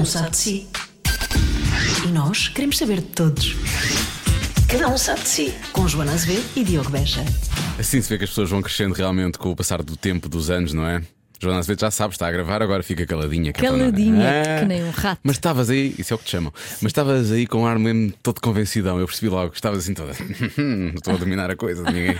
um sabe de si. E nós queremos saber de todos. Cada um sabe de si. Com Joana Azevedo e Diogo Beja. Assim se vê que as pessoas vão crescendo realmente com o passar do tempo, dos anos, não é? Joana Azevedo já sabe, está a gravar, agora fica caladinha. que é Caladinha, Ah, que nem um rato. Mas estavas aí, isso é o que te chamam, mas estavas aí com um ar mesmo todo convencidão. Eu percebi logo, estavas assim toda. Estou a dominar a coisa, ninguém.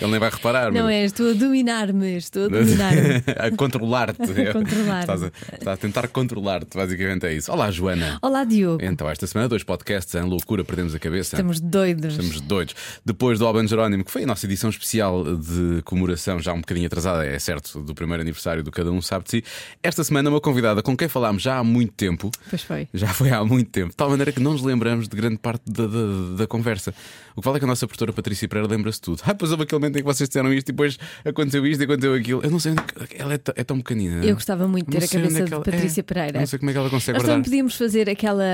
Ele nem vai reparar. Não mas- é, estou a dominar-me, estou a dominar-me. a controlar-te. A controlar-me. Estás a, estás a tentar controlar-te, basicamente é isso. Olá, Joana. Olá, Diogo. Então, esta semana, dois podcasts em loucura, perdemos a cabeça. Estamos doidos. Estamos doidos. Depois do Alban Jerónimo, que foi a nossa edição especial de comemoração, já um bocadinho atrasada, é certo, do primeiro aniversário do Cada Um Sabe de Si. Esta semana, uma convidada com quem falámos já há muito tempo. Pois foi. Já foi há muito tempo, de tal maneira que não nos lembramos de grande parte da, da, da conversa. O que vale é que a nossa produtora Patrícia Pereira lembra-se tudo. Ah, pois houve aquele momento em que vocês disseram isto e depois aconteceu isto e aconteceu aquilo. Eu não sei onde é ela é, é tão pequenina. Eu gostava muito de ter a cabeça é que de ela- Patrícia é. Pereira. Não sei como é que ela consegue Nós guardar. também podíamos fazer aquela,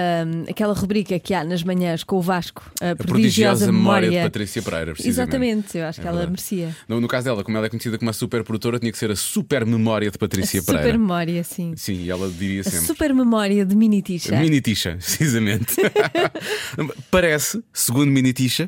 aquela rubrica que há nas manhãs com o Vasco, a, A prodigiosa memória de Patrícia Pereira. Exatamente, eu acho É que ela verdade. merecia. No, no caso dela, como ela é conhecida como a super produtora, tinha que ser a super memória de Patrícia a super Pereira. memória, sim. Sim, e ela diria A sempre. super memória de Mini Tisha. Mini Tisha, precisamente. Parece, segundo Mini Tisha,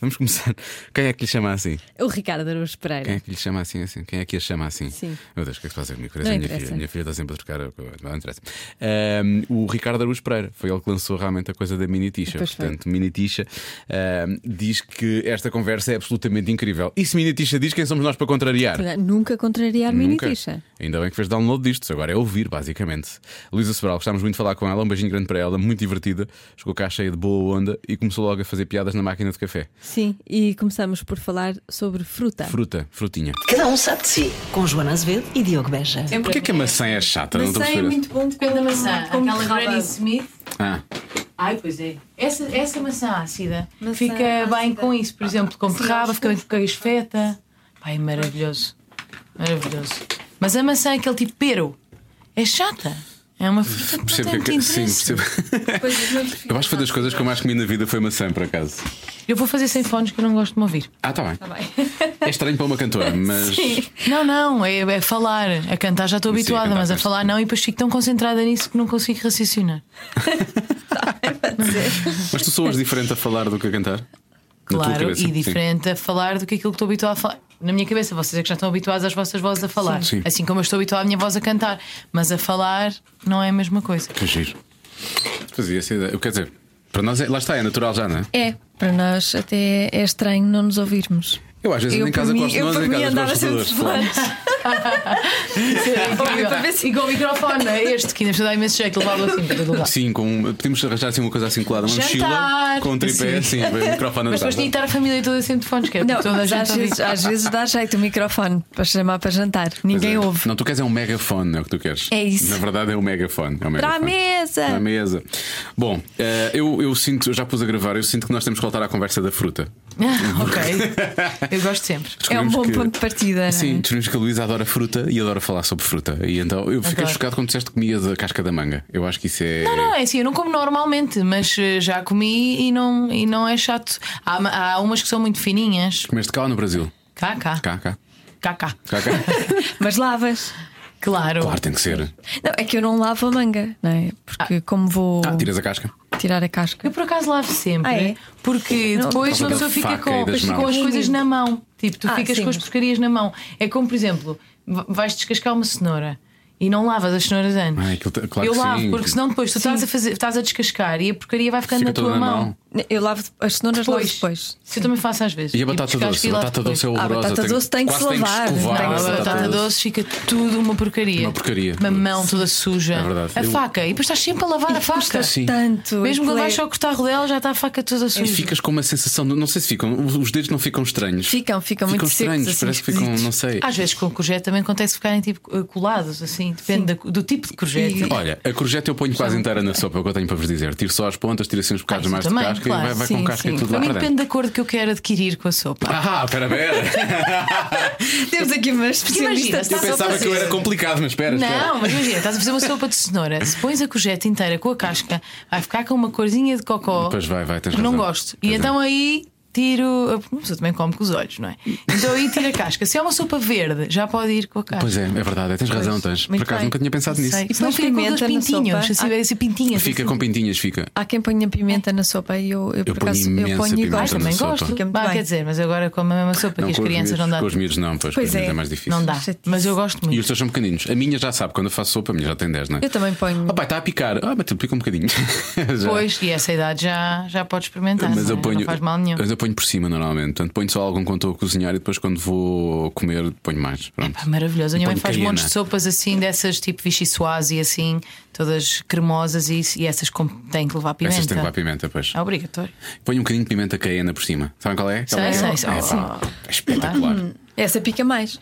vamos começar. Quem é que lhe chama assim? O Ricardo Araújo Pereira. Quem é que lhe chama assim? assim? Quem é que a chama assim? Sim. Meu Deus, o que é que se faz comigo? Parece a minha filha. Minha filha está sempre a trocar. Não interessa. Ahm, o Ricardo Araújo Pereira foi ele que lançou realmente a coisa da Mini Tisha. Pois foi. Portanto, Mini ahm, diz que esta conversa é absolutamente incrível. E se Mini Tisha diz, quem somos nós para contrariar? Portanto, Nunca contrariar Mini Nunca. Tisha. Ainda bem que fez download disto, agora é ouvir, basicamente. Luísa Sobral, gostámos muito de falar com ela, um beijinho grande para ela, muito divertida. Chegou cá cheia de boa onda e começou logo a fazer piadas na máquina de café. Sim, e começamos por falar sobre fruta. Fruta, frutinha. Cada um sabe de si. Com Joana Azevedo e Diogo Beja. Porquê que a maçã é chata? Não estou a Maçã é perceber. muito bom Depende da maçã. como Aquela. Granny Smith. Ah, Ai, pois é. Essa, essa maçã ácida Maçã fica bem ácida. com isso. Por exemplo, com Sim, raba, acho fica bem com queijo feta. Pai, é maravilhoso. Maravilhoso. Mas a maçã, aquele tipo pero, é chata. É uma fruta que não tem que. Sim, percebo. Eu acho que foi das coisas que eu mais comi na vida foi maçã, por acaso. Eu vou fazer sem fones que eu não gosto de me ouvir. Ah, tá bem. Tá bem. É estranho para uma cantora, mas. Não, não, é, é falar. A cantar já estou Sim, a habituada, cantar mas a falar não, e depois fico tão concentrada nisso que não consigo raciocinar. Mas tu soas diferente a falar do que a cantar? Claro, e sim. diferente a falar do que aquilo que estou habituado a falar. Na minha cabeça, vocês é que já estão habituados às vossas vozes a falar. Sim. Assim como eu estou habituada à minha voz a cantar. Mas a falar não é a mesma coisa. Que giro. Fazia essa ideia. Quer dizer, para nós é, lá está, é natural já, não é? É, para nós até é estranho não nos ouvirmos. Eu às vezes Eu, em casa mim- gosto de eu, nós, por em mim, casa andava gosto de. E com o microfone, não é este que ainda dá imenso jeito, levá-lo assim para todo lado. Sim, com, podemos arranjar assim uma coisa assim colada, uma mochila com um tripé, assim, Sim. o microfone Mas depois tinha que estar a família toda sem telefones, que é Não, toda a gente às vezes, às vezes dá jeito o microfone para chamar para jantar. Ninguém é. ouve. Não, tu queres é um megafone, é o que tu queres. É isso. Na verdade é um megafone. É um Para a mesa! Para a mesa. Bom, eh, eu, eu sinto, eu já pus a gravar, eu sinto que nós temos que voltar à conversa da fruta. Ah, ok. Eu gosto sempre. É um bom que- ponto de partida. não é? Sim, descobrimos que a Luísa adora fruta e adora falar sobre fruta. E então eu fiquei Adoro. chocado quando disseste que comias a casca da manga. Eu acho que isso é. Não, não, é assim, eu não como normalmente, mas eh, já comi e não, e não é chato. Há, ma- há umas que são muito fininhas. Comeste cá ou no Brasil? Cá, cá. Cá, cá. Cá, cá. Cá, cá. Mas lavas. Claro. claro, tem que ser. Não, é que eu não lavo a manga, não é? Porque como vou Ah, tiras a casca. tirar a casca. Eu por acaso lavo sempre, Ah, é? porque Não, depois por uma pessoa fica faca e com, das com mãos. as coisas na mão. Tipo, tu Ah, ficas sim, com as mas- porcarias na mão. É como, por exemplo, vais descascar uma cenoura e não lavas as cenouras antes. Ah, aquilo tá- claro eu que lavo, sim. porque senão depois tu estás a, fazer, estás a descascar e a porcaria vai ficando Fica na tua na mão. mão. Eu lavo as cenouras lavo depois. Isso eu também faço às vezes. E a batata descasco doce? e A batata depois. doce é Ah, a horrorosa. batata doce tem que se tem lavar. escovar Tem Não, que a batata batata doce. doce fica tudo uma porcaria. Uma porcaria. Uma mão toda suja. É verdade. A Eu- faca. E depois estás sempre a lavar a faca. Sim. Tanto. Mesmo quando aquilo vais é- só cortar a rodela, já está a faca toda E suja. ficas com uma sensação, de- não sei se ficam, os os dedos não ficam estranhos. Ficam, ficam muito estranhos, secos, assim, parece que ficam, não sei. Às vezes com o courgette também acontece ficarem tipo eh, colados, assim, depende do tipo de courgette. E- Olha, a courgette eu ponho quase inteira na sopa, é o que eu tenho para vos dizer. Tiro só as pontas, tiro assim uns bocados Ah, mais de casca claro. e vai, vai Sim, com casca sim. e tudo para depende da cor que eu quero adquirir com a sopa. Ah, espera, espera. Temos aqui uma especialista Imagina, Eu pensava que eu era complicado, mas espera, espera. Não, mas imagina, estás a fazer uma sopa de cenoura, se pões a courgette inteira com a casca, vai ficar com uma corzinha de cocó. Pois vai, vai, tens que não razão. gosto. Pois e é. então aí tiro. Uma pessoa também come com os olhos, não é? Então aí tira a casca. Se é uma sopa verde, já pode ir com a casca. Pois é, é verdade, tens razão, tens. Por muito acaso bem. nunca tinha pensado nisso. Sei. E Se não fica com pintinhos, sopa? assim, esse pintinhas. Fica assim. com pintinhas, fica. Há quem ponha pimenta na sopa e eu, eu, por ponho acaso eu ponho e pimenta Ah, também gosto. Fica muito Bah, bem. quer dizer, mas agora como a mesma sopa que as os crianças miúdos, não dá. Com os miúdos não, pois, Pois os é. é mais difícil. Não dá. Chatice. Mas eu gosto E muito. os teus são pequeninos. A minha já sabe, quando eu faço sopa, a minha já tem 10, não é? Eu também ponho. Oh, pai, está a picar. Ah, mas tu pica um bocadinho. Pois, e essa idade já, já pode experimentar. Mas não, eu é? ponho, não faz mal nenhum. Ponho por cima normalmente. Portanto, ponho só algum quando estou a cozinhar e depois quando vou comer ponho mais. Pronto. Pá, maravilhoso. A minha mãe faz caiena. montes de sopas assim, dessas tipo vichy e assim, todas cremosas e, e essas com, têm que levar pimenta. Essas têm que levar pimenta, pois. É obrigatório. Ponho um bocadinho de pimenta caiena por cima. Sabem qual é? Sei, sei, sei. É, pá, é espetacular. Essa pica mais.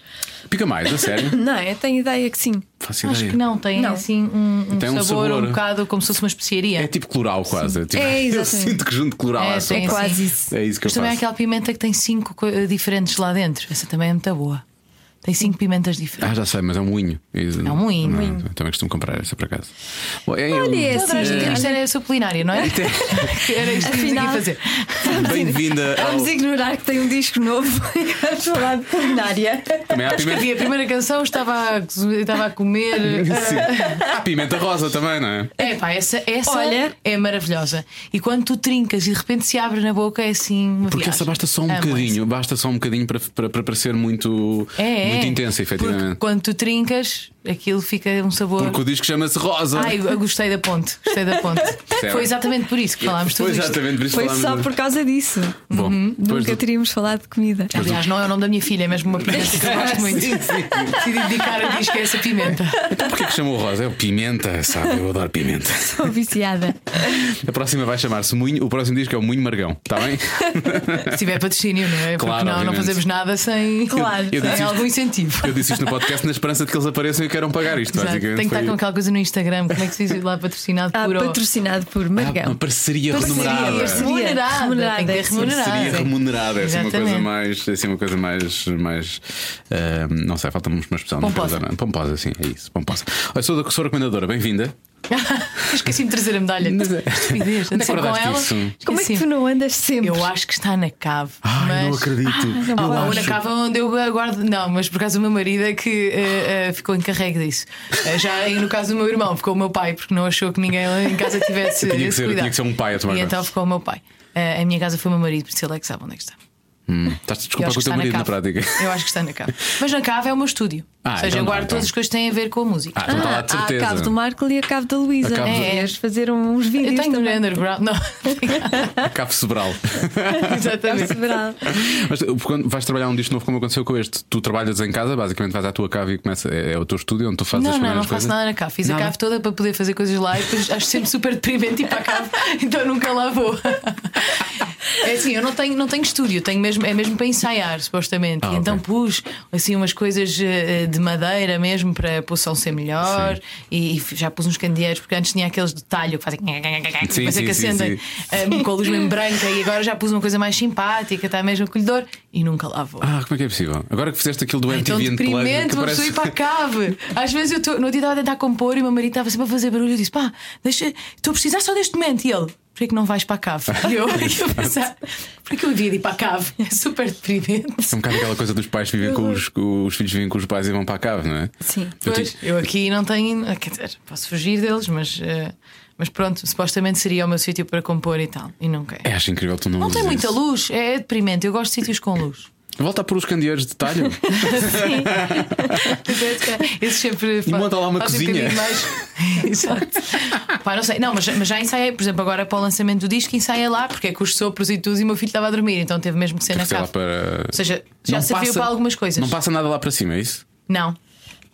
Pica mais, a sério? Não, eu tenho ideia que sim. Faço Acho ideia. que não, tem Não. assim um, um Tem um sabor, sabor. um bocado como se fosse uma especiaria. É tipo cloral quase. Tipo, É, eu exatamente. sinto que junto cloral É, tem É quase isso. É isso que Mas eu também há faço. aquela pimenta que tem cinco co- diferentes lá dentro. Essa também é muito boa. Tem cinco pimentas Ah, diferentes. já sei, mas é um moinho. É um moinho. Não, também costumo comprar essa por acaso. Bom, é, Olha eu- esse. Tu adoraste Sim. dizer isto era a sua culinária, não é? Era isto que Afinal- aqui a fazer. Bem-vinda ao. Vamos ignorar que tem um disco novo e vamos falar de culinária. Também há pimenta. Escrevi a primeira canção, estava a, estava a comer. Sim. Há pimenta rosa também, não é? É pá, essa, essa Olha. é maravilhosa. E quando tu trincas e de repente se abre na boca, é assim. Uma Porque viagem. essa basta só um Amo bocadinho, basta só um bocadinho para, para, para parecer muito, essa. É, é. Muito intensa, Porque efetivamente. quando tu trincas, aquilo fica um sabor. Porque o disco chama-se Rosa. Ai, eu gostei da ponte. Gostei da ponte. Foi exatamente por isso que falámos Foi tudo isto. exatamente por isso Foi falámos só por causa disso. Bom, depois Nunca do- teríamos falado de comida. Aliás, não é o nome da minha filha, é mesmo uma pimenta que eu gosto muito. Decidi dedicar a disco a essa pimenta. Então porquê que chamou Rosa? É o pimenta, sabe? Eu adoro pimenta. Sou viciada. A próxima vai chamar-se Moinho. O próximo disco é o Moinho Margão, está bem? Se tiver patrocínio, não é? Porque Claro, não, não fazemos nada sem, Claro. Eu disse sem isto- algum incentivo. Eu disse isto no podcast na esperança de que eles apareçam e queiram pagar isto. Exato. Tem basicamente. que estar Foi- com aquela coisa no Instagram. Como é que se diz lá patrocinado Ah, por. patrocinado por Ah, Margão. uma parceria, Parceria, remunerada. parceria. Remunerada. Remunerada, Tem que ter sim. remunerada. Seria remunerada, essa é uma coisa mais. Assim, uma coisa mais. mais ah, não sei, falta-me uma expressão. não Pomposa. não. Pomposa, sim, é isso. Pomposa. Olha, sou, da- sou recomendadora, bem-vinda. Esqueci-me de trazer a medalha. Mas é- Estupidez. É com ela. isso? Como é que tu não andas sempre? Eu acho que está na cave. Ai, mas... não acredito. não Eu Ou acho- na cava onde eu guardo. Não, mas por causa do meu marido é que eh, eh, ficou encarregue disso. Eh, já no caso do meu irmão, ficou o meu pai, porque não achou que ninguém em casa tivesse. Tinha que ser- tinha que ser um pai a tomar E então ficou o meu pai. A minha casa foi o meu marido, por isso ele é que sabe onde é que está. Hum, Estás-te a Eu desculpar acho com o teu marido na, cave. prática. Eu acho que está na cave. Mas na cave é o meu estúdio. Ah, Ou seja, então eu não, guardo então. todas as coisas que têm a ver com a música. Ah, então está lá Ah, de há a certeza. cave do Marco e a cave da Luísa. A do- É, fazer uns vídeos eu tenho no também. underground. Não, Cabo Sobral. exatamente. Several. Mas uh, quando vais trabalhar um disco novo, como aconteceu com este, tu trabalhas em casa, basicamente vais à tua cave e começa, é, é o teu estúdio onde tu fazes Não, as não, não primeiras faço coisas. nada na cave. Fiz Nada? a cave toda para poder fazer coisas lá e depois acho sempre super deprimente ir para a cave, então nunca lá vou. É assim, eu não tenho, não tenho estúdio, tenho mesmo, é mesmo para ensaiar, supostamente. Ah, e então pus assim umas coisas eh, de madeira mesmo para a som ser melhor e, e já pus uns candeeiros, porque antes tinha aqueles de talho que fazem Sim, é sim, que acendem sim. com a luz mesmo branca e agora já pus uma coisa mais simpática, está mesmo acolhedor e nunca lá vou. Ah, como é que é possível? Agora que fizeste aquilo do Então, MTV Unplugged, deprimente, que uma parece... pessoa ir para a cave. Às vezes eu estou. No dia estava a tentar compor e o meu marido estava sempre a fazer barulho. Eu disse: pá, deixa, estou a precisar só deste momento. E ele: porquê que não vais para a cave? E eu, eu pensar: porquê que eu devia ir para a cave? É super deprimente. É um bocado aquela coisa dos pais vivem com os, com os filhos vivem com os pais e vão para a cave, não é? Sim. Eu Pois, tive- eu aqui não tenho. Quer dizer, posso fugir deles, mas. eh, mas pronto, supostamente seria o meu sítio para compor e tal. E nunca é. É, acho incrível tu não Não tem muita isso. luz, é deprimente. Eu gosto de sítios com luz. Volta a pôr os candeeiros de talho. Esse sempre E monta lá uma um cozinha. bocadinho mais. Exato. Pá, não sei. Não, mas, mas já ensaiei, por exemplo, agora para o lançamento do disco, ensaiei lá, porque é com os sopros e tudo, e o meu filho estava a dormir, então teve mesmo que ser na cave. para... Ou seja, já Não serviu passa- para algumas coisas. Não passa nada lá para cima, é isso? Não.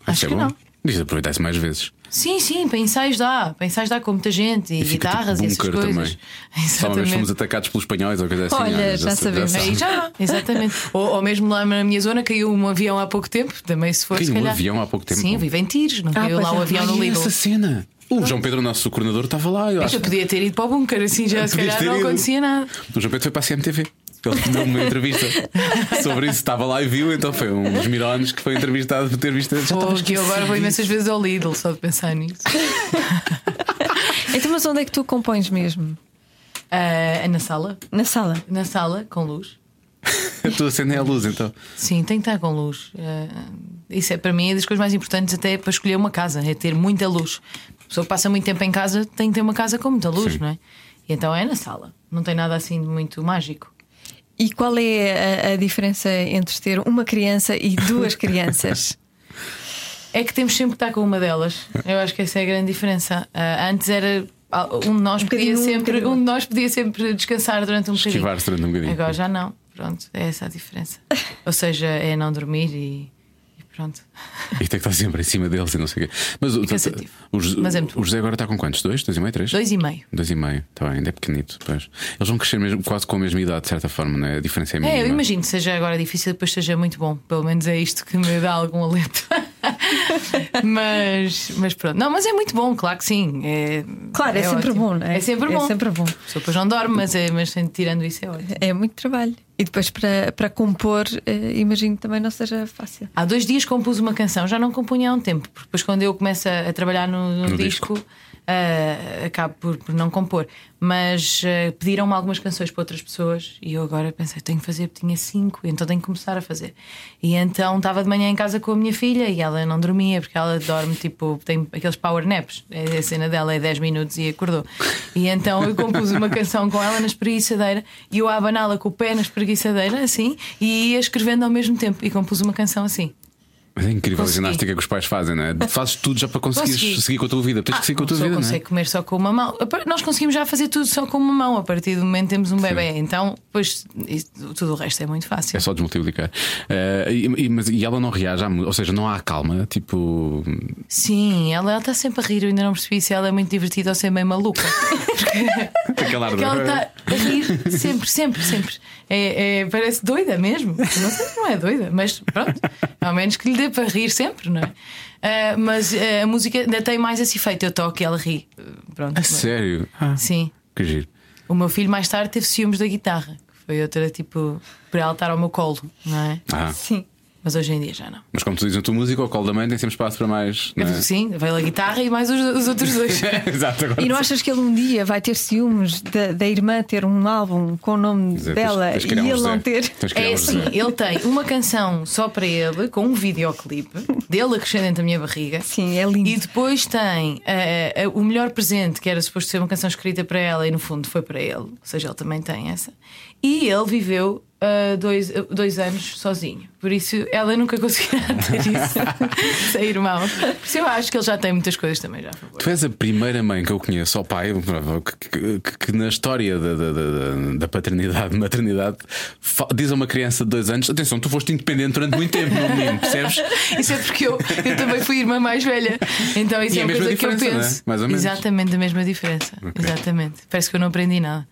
Acho é que bom. não. Diz aproveitar-se mais vezes. Sim, sim, para ensaios dá. Para ensaios dá com muita gente e, E fica guitarras tipo e essas coisas. também. Só uma vez fomos atacados pelos espanhóis ou coisa assim. Olha, já sabemos. Aí já, exatamente. ou, ou mesmo lá na minha zona caiu um avião há pouco tempo, também se for. Caiu se um avião há pouco tempo? Sim, vive em tiros, não Ah, caiu lá o é. avião no Lidl. essa cena. O João Pedro, o nosso coordenador, estava lá. Eu acho. Eu podia ter ido para o bunker, assim já se calhar não ido. acontecia nada. O João Pedro foi para a CMTV. Ele deu uma entrevista sobre isso, estava lá e viu, então foi um dos mirones que foi entrevistado por ter visto. Já que eu agora vou imensas vezes ao Lidl só de pensar nisso. Então, mas onde é que tu compões mesmo? Ah, na sala. Na sala. Na sala, com luz. Tu acendem a luz então. Sim, tem que estar com luz. Ah, isso é para mim é das coisas mais importantes até para escolher uma casa, é ter muita luz. A pessoa que passa muito tempo em casa tem que ter uma casa com muita luz, Sim. não é? E então é na sala. Não tem nada assim de muito mágico. E qual é a, a diferença entre ter uma criança e duas crianças? É que temos sempre que estar com uma delas. Eu acho que essa é a grande diferença. Ah, antes era. ah, Um de nós Um podia um sempre, bocadinho. um de nós podia sempre descansar durante um bocadinho. Esquivar-se durante um bocadinho. Agora já não. Pronto, é essa a diferença. Ou seja, é não dormir e pronto. E tem que estar sempre em cima deles e não sei o quê. Mas o, cansativo. o, José- Mas é muito o José agora está com quantos? Dois? Dois e meio? Três? Dois e meio. Dois e meio, está bem, ainda é pequenito. Pois. Eles vão crescer mesmo, quase com a mesma idade, de certa forma, não é? A diferença é mínima. É, eu imagino que seja agora difícil, depois seja muito bom. Pelo menos é isto que me dá algum alento. mas, mas pronto. Não, mas é muito bom, claro que sim. É, Claro, é, sempre ótimo. bom, não é? É sempre bom. É sempre bom. A pessoa depois não dorme, mas, é, mas tirando isso é ótimo. É muito trabalho. E depois para, para compor, eh, imagino que também não seja fácil. Há dois dias compus uma canção, já não compunha há um tempo, porque depois quando eu começo a, a trabalhar no, no No disco, ah, acabo por, por não compor. Mas ah, pediram-me algumas canções para outras pessoas e eu agora pensei, tenho que fazer, porque tinha cinco, então tenho que começar a fazer. E então estava de manhã em casa com a minha filha e ela não dormia, porque ela dorme tipo, tem aqueles power naps, é a cena dela é 10 minutos e acordou. E então eu compus uma canção com ela na espreguiçadeira e eu a abaná-la com o pé na espreguiçadeira, assim, e ia escrevendo ao mesmo tempo e compus uma canção assim. Mas é incrível Consegui. a ginástica que os pais fazem, não é? Fazes tudo já para conseguires Consegui. seguir com a tua vida. Tens que seguir com a tua pessoa vida, não é? consegue comer só com uma mão. Nós conseguimos já fazer tudo só com uma mão a partir do momento que temos um bebê. Então, pois tudo o resto é muito fácil. É só desmultiplicar. Eh, e, e- mas, e ela não reage, ou seja, não há calma, tipo. Sim, ela está sempre a rir. Eu ainda não percebi se ela é muito divertida ou se é meio maluca. Aquela Porque ela está a rir sempre, sempre, sempre. É, é- parece doida mesmo. Não sei se não é doida, mas pronto. Ao menos que lhe dê para rir sempre, não é? Ah, mas ah, a música ainda tem mais esse efeito. Eu toco e ela ri. Pronto. A sério? Ah, Sim. que giro. O meu filho mais tarde teve ciúmes da guitarra, que foi outra tipo para ela estar ao meu colo, não é? Ah, Sim. Mas hoje em dia já não. mas como tu dizes na tua música, o colo da mãe tem sempre espaço para mais. Não é? Sim, veio a guitarra e mais os, os outros dois. Exato, agora. E não achas que ele um dia vai ter ciúmes da, da irmã ter um álbum com o nome Dizer, dela tens- tens e ele não ter? É assim, ele tem uma canção só para ele, com um videoclipe dele a crescer dentro da minha barriga. Sim, é lindo. E depois tem eh, eh, o melhor presente, que era suposto ser uma canção escrita para ela, e no fundo foi para ele. Ou seja, ele também tem essa. E ele viveu eh, dois, eh, dois anos sozinho. Por isso ela nunca conseguirá ter isso sem irmão. Por isso eu acho que ele já tem muitas coisas também já. Tu és a primeira mãe que eu conheço, ao pai, que, que- que- que na história da, da, da- da paternidade, maternidade, diz a uma criança de dois anos: atenção, tu foste independente durante muito tempo, meu menino, percebes? Isso é porque eu, eu também fui irmã mais velha. Então isso E é uma coisa que eu é? penso. Mais ou menos. Exatamente a mesma diferença. Exatamente. Parece que eu não aprendi nada.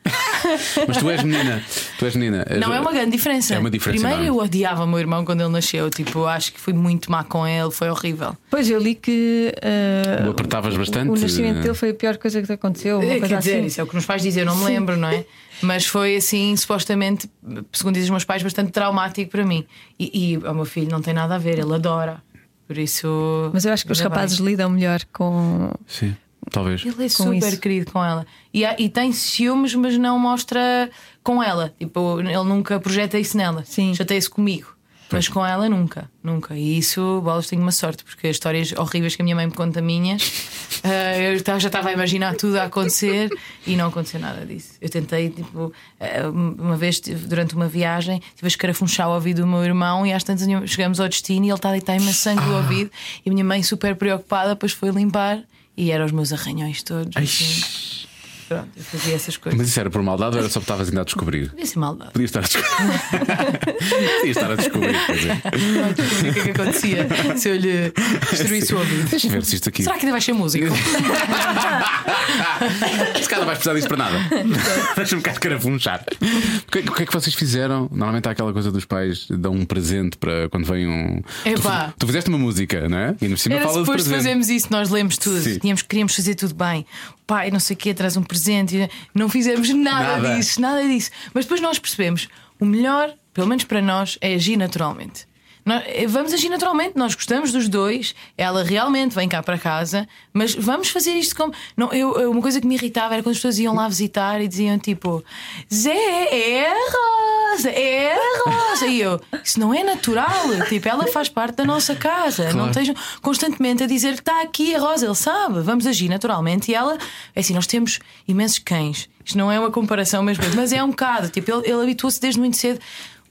Mas tu és menina, tu és menina. Não é uma grande diferença. É uma diferença Primeiro enorme. eu odiava o meu irmão quando ele nasceu. Tipo, acho que fui muito má com ele, foi horrível. Pois eu li que eh, O apertavas bastante. o nascimento dele foi a pior coisa que te aconteceu. Uma Eh, coisa Quer dizer, assim. isso é o que nos pais dizem, eu não me lembro, não é? Mas foi assim, supostamente, segundo dizem os meus pais, bastante traumático para mim. E, e o meu filho não tem nada a ver, ele adora. Por isso. Mas eu acho que os ainda bem. rapazes lidam melhor com. Sim, talvez. Ele é com super isso. querido com ela. E, há- e tem ciúmes, mas não mostra com ela. Tipo, ele nunca projeta isso nela. Sim. Chateia-se comigo. Mas com ela nunca, nunca. E isso, bolas, tenho uma sorte, porque as histórias horríveis que a minha mãe me conta minhas, eh, eu já estava a imaginar tudo a acontecer e não aconteceu nada disso. Eu tentei, tipo, eh, uma vez durante uma viagem, tive a escarafunchar o ouvido do meu irmão e às tantas chegamos ao destino e ele está a deitar imenso sangue do ouvido e a minha mãe, super preocupada, depois foi limpar e eram os meus arranhões todos. assim. Pronto, eu fazia essas coisas. Mas isso era por maldade ou era só porque estavas ainda a descobrir? Devia ser maldade. Podias estar a descobrir. Podias estar a descobrir. Não descobri o que é que acontecia se eu lhe destruísse o ouvido. Deixa ver se isto aqui. Será que ainda vai ser músico? Se calhar não vais precisar disso para nada. Deixa-me cá escarafunchar. O que, o que é que vocês fizeram? Normalmente há aquela coisa dos pais dão um presente para quando vem um. Epá. Tu, tu fizeste uma música, não é? E no cima fala de presente. fazermos isso, nós lemos tudo. Tínhamos, queríamos fazer tudo bem. Pai, não sei o quê, traz um presente. Não fizemos nada, Nada. disso, nada disso. Mas depois nós percebemos: o melhor, pelo menos para nós, é agir naturalmente. Eh, vamos agir naturalmente, nós gostamos dos dois, ela realmente vem cá para casa, mas vamos fazer isto como. Não, eu, eu- uma coisa que me irritava era quando as pessoas iam lá visitar e diziam tipo: Zé, é a Rosa, é a Rosa. E eu, isso não é natural, tipo, ela faz parte da nossa casa. Não Claro. estejam constantemente a dizer que está aqui a Rosa, ele sabe, vamos agir naturalmente. E ela, é assim, nós temos imensos cães. Isto não é uma comparação mesmo, mas é um bocado. Tipo, ele, ele habituou-se desde muito cedo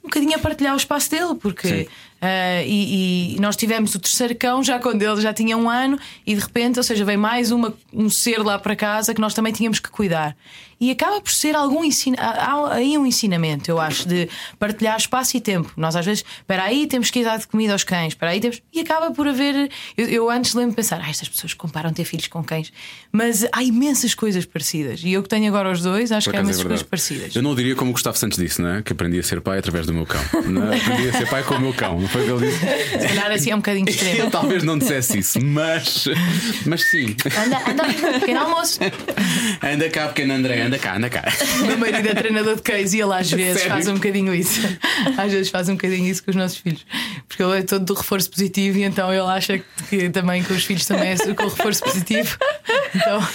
um bocadinho a partilhar o espaço dele, porque. Sim. Ah, e, e nós tivemos o terceiro cão já quando ele já tinha um ano, e de repente, ou seja, veio mais uma, um ser lá para casa que nós também tínhamos que cuidar. E acaba por ser algum ensina, há aí um ensinamento, eu acho, de partilhar espaço e tempo. Nós às vezes, espera aí, temos que ir dar de comida aos cães, espera aí, temos. E acaba por haver. Eu, eu antes lembro de pensar, ah, estas pessoas comparam ter filhos com cães, mas há imensas coisas parecidas. E eu que tenho agora os dois, acho Por que há é imensas coisas verdade. parecidas. Eu não diria como o Gustavo Santos disse, não é? Que aprendi a ser pai através do meu cão. Não, é? aprendi a ser pai com o meu cão. Não foi o que ele disse? Se calhar assim é um bocadinho Eu extremo. talvez não dissesse isso, mas, mas sim. Anda, anda, pequeno almoço. Anda cá, pequeno André, anda cá, anda cá. O meu marido é treinador de cães e ele às vezes Sério? faz um bocadinho isso. Às vezes faz um bocadinho isso com os nossos filhos. Porque ele é todo do reforço positivo e então ele acha que também com os filhos também é com o reforço positivo. Então,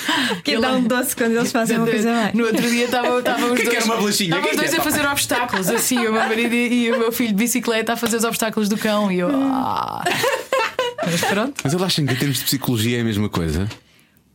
Que ele- dá um doce quando eles fazem uma coisa bem. No outro dia estavam os dois. uma bolachinha? Quem dois quer? a fazer obstáculos, assim, o meu marido e o meu filho de bicicleta a fazer os obstáculos do cão e eu. Ah. Mas pronto. Mas ele acham que em termos de psicologia é a mesma coisa?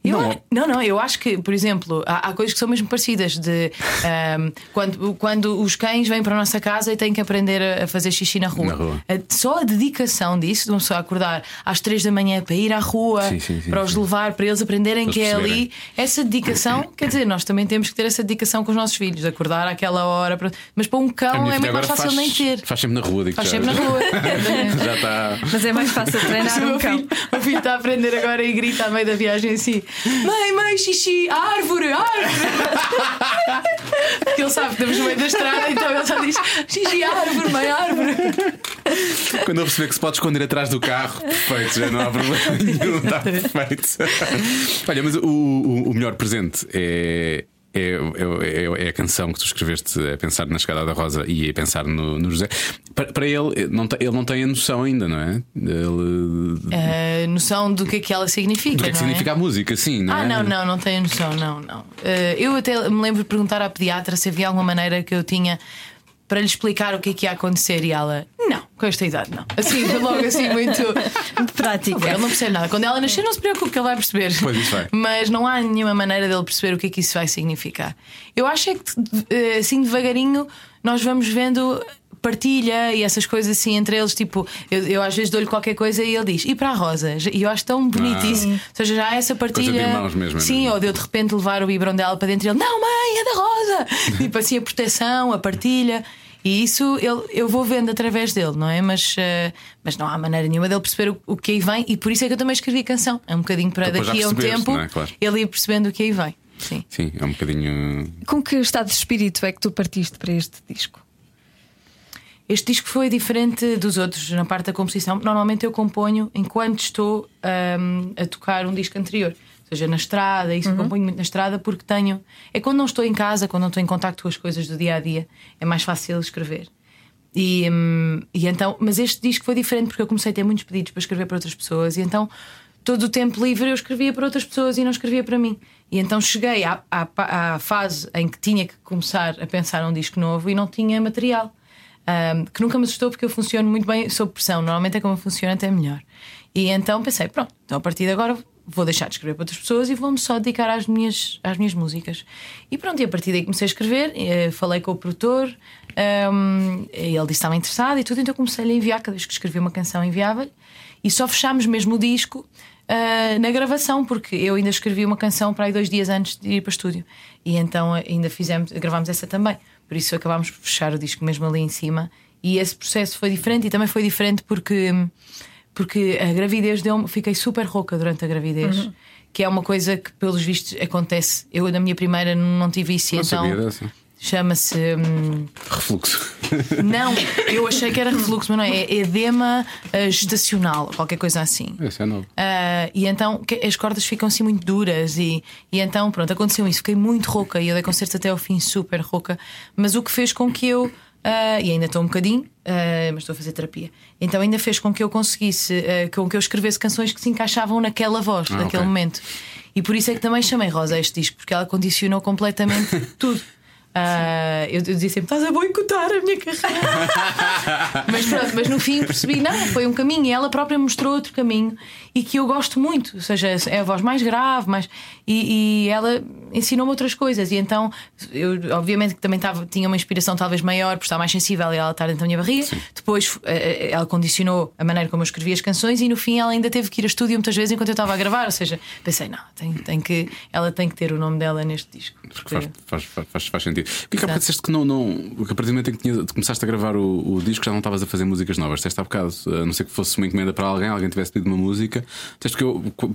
Eu Não. a- não, não, eu acho que, por exemplo, há, há coisas que são mesmo parecidas. De ahm, quando, quando os cães vêm para a nossa casa e têm que aprender a, a fazer xixi na rua. Na rua. A- só a dedicação disso, de uma pessoa acordar às três da manhã para ir à rua, Sim, sim, sim, para os sim. levar, para eles aprenderem Para que é ali. Essa dedicação, quer dizer, nós também temos que ter essa dedicação com os nossos filhos, acordar àquela hora. para- Mas para um cão é muito mais fácil faz, nem ter. Faz sempre na rua, digo Faz já. sempre na rua. já está. Mas é mais fácil treinar o um cão. filho, o filho está a aprender agora e grita à meio da viagem assim: Mãe, mãe, xixi, árvore, árvore. Porque ele sabe que estamos no meio da estrada, então ele só diz: Xixi, árvore, mãe, árvore. Quando eu perceber que se pode esconder atrás do carro, perfeito, já não há problema nenhum, está perfeito. Olha, mas o, o- o melhor presente é. É, é- é a canção que tu escreveste a pensar na chegada da Rosa e a pensar no, no José. Para, para ele, não tem- ele não tem a noção ainda, não é? Ele, A noção do que é que ela significa. do que é que significa a música, sim, não Ah, é? não, não, não tenho noção, não, não. Eh, eu até me lembro de perguntar à pediatra se havia alguma maneira que eu tinha para lhe explicar o que é que ia acontecer e ela, não, com esta idade, não. Assim, logo assim, muito. Prática. Ele não percebe nada. Quando ela nascer, não se preocupe, que ele vai perceber. Pois, isso vai. Mas não há nenhuma maneira dele perceber o que é que isso vai significar. Eu acho é que, eh, assim, devagarinho, nós vamos vendo partilha e essas coisas assim entre eles. Tipo, eu, eu às vezes dou-lhe qualquer coisa e ele diz: E para a Rosa? E eu acho tão bonito Ah. isso. Ou seja, já há essa partilha. de irmãos mesmo, é Sim, mesmo. ou de eu de repente levar o biberon dela para dentro e ele: Não, mãe, é da Rosa! tipo assim, a proteção, a partilha. E isso ele, eu vou vendo através dele, não é? Mas, eh, mas não há maneira nenhuma dele perceber o, o que aí vem, e por isso é que eu também escrevi a canção. É um bocadinho para Depois já daqui a um tempo é? Claro. ele ir percebendo o que aí vem. Sim. Sim, é um bocadinho. Com que estado de espírito é que tu partiste para este disco? Este disco foi diferente dos outros na parte da composição. Normalmente eu componho enquanto estou ahm, a tocar um disco anterior. Seja, na estrada, isso eu componho muito na estrada porque tenho. É quando não estou em casa, quando não estou em contacto com as coisas do dia a dia, é mais fácil escrever. E, hum, e então, mas este disco foi diferente porque eu comecei a ter muitos pedidos para escrever para outras pessoas e então todo o tempo livre eu escrevia para outras pessoas e não escrevia para mim. E então cheguei à, à, à fase em que tinha que começar a pensar um disco novo e não tinha material. Um, que nunca me assustou porque eu funciono muito bem sob pressão. Normalmente é como eu funciono, até melhor. E então pensei, pronto, então a partir de agora vou deixar de escrever para outras pessoas e vou-me só dedicar às minhas, às minhas músicas. E pronto, e a partir daí comecei a escrever, eh, falei com o produtor, um, ele disse que estava interessado e tudo, então comecei a enviar, cada vez que escrevi uma canção enviava-lhe e só fechámos mesmo o disco. ah, na gravação, porque eu ainda escrevi uma canção para aí dois dias antes de ir para o estúdio e então ainda fizemos, gravámos essa também. Por isso acabámos por fechar o disco mesmo ali em cima. E esse processo foi diferente e também foi diferente porque, porque a gravidez deu fiquei super rouca durante a gravidez, que é uma coisa que, pelos vistos, acontece. Eu, na minha primeira, não tive isso, Não então sabia dessa. chama-se. hum, Refluxo. não, eu achei que era refluxo, mas não é, é edema ah, gestacional, qualquer coisa assim. Esse é novo. Ah, e então as cordas ficam assim muito duras e, e então pronto, aconteceu isso, fiquei muito rouca e eu dei concertos até ao fim super rouca, mas o que fez com que eu ah, e ainda estou um bocadinho, ah, mas estou a fazer terapia. Então ainda fez com que eu conseguisse, ah, com que eu escrevesse canções que se encaixavam naquela voz, Ah, naquele ok. momento. E por isso é que também chamei Rosa a este disco, porque ela condicionou completamente tudo. Ah, eu, eu dizia sempre: estás a boicotar a minha carreira. mas pronto, mas no fim percebi: não, foi um caminho e ela própria mostrou outro caminho e que eu gosto muito. Ou seja, é a voz mais grave, mais, e, e ela ensinou-me outras coisas. E então, eu obviamente que também estava, tinha uma inspiração talvez maior por estar mais sensível e ela estar dentro da minha barriga. Depois eh, ela condicionou a maneira como eu escrevia as canções e no fim ela ainda teve que ir a estúdio muitas vezes enquanto eu estava a gravar. Ou seja, pensei: não, tem, tem que, ela tem que ter o nome dela neste disco. Porque faz, faz, faz, faz, sentido. Porque há bocado disseste que não, não. Que a partir do momento em que tinha- começaste a gravar o, o disco já não estavas a fazer músicas novas. Disseste há bocado, a não ser que fosse uma encomenda para alguém, alguém tivesse pedido uma música. Disseste que eu, co-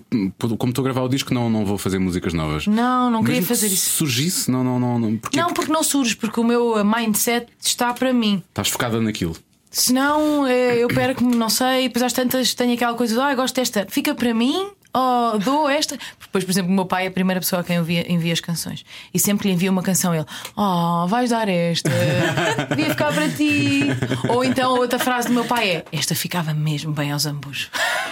como estou a gravar o disco, não, não vou fazer músicas novas. Não, não queria Mesmo que fazer isso. Surgisse, não, não, não. não porque Não, porque não surge, porque o meu mindset está para mim. estás focada naquilo. Senão eh, eu perco-me, não sei, depois às tantas tenho aquela coisa de ah, gosto desta, fica para mim ou dou esta. Depois, por exemplo, o meu pai é a primeira pessoa a quem eu envia, envia as canções e sempre que lhe envia uma canção, ele oh, vais dar esta, devia ficar para ti. Ou então a outra frase do meu pai é esta ficava mesmo bem aos ambos.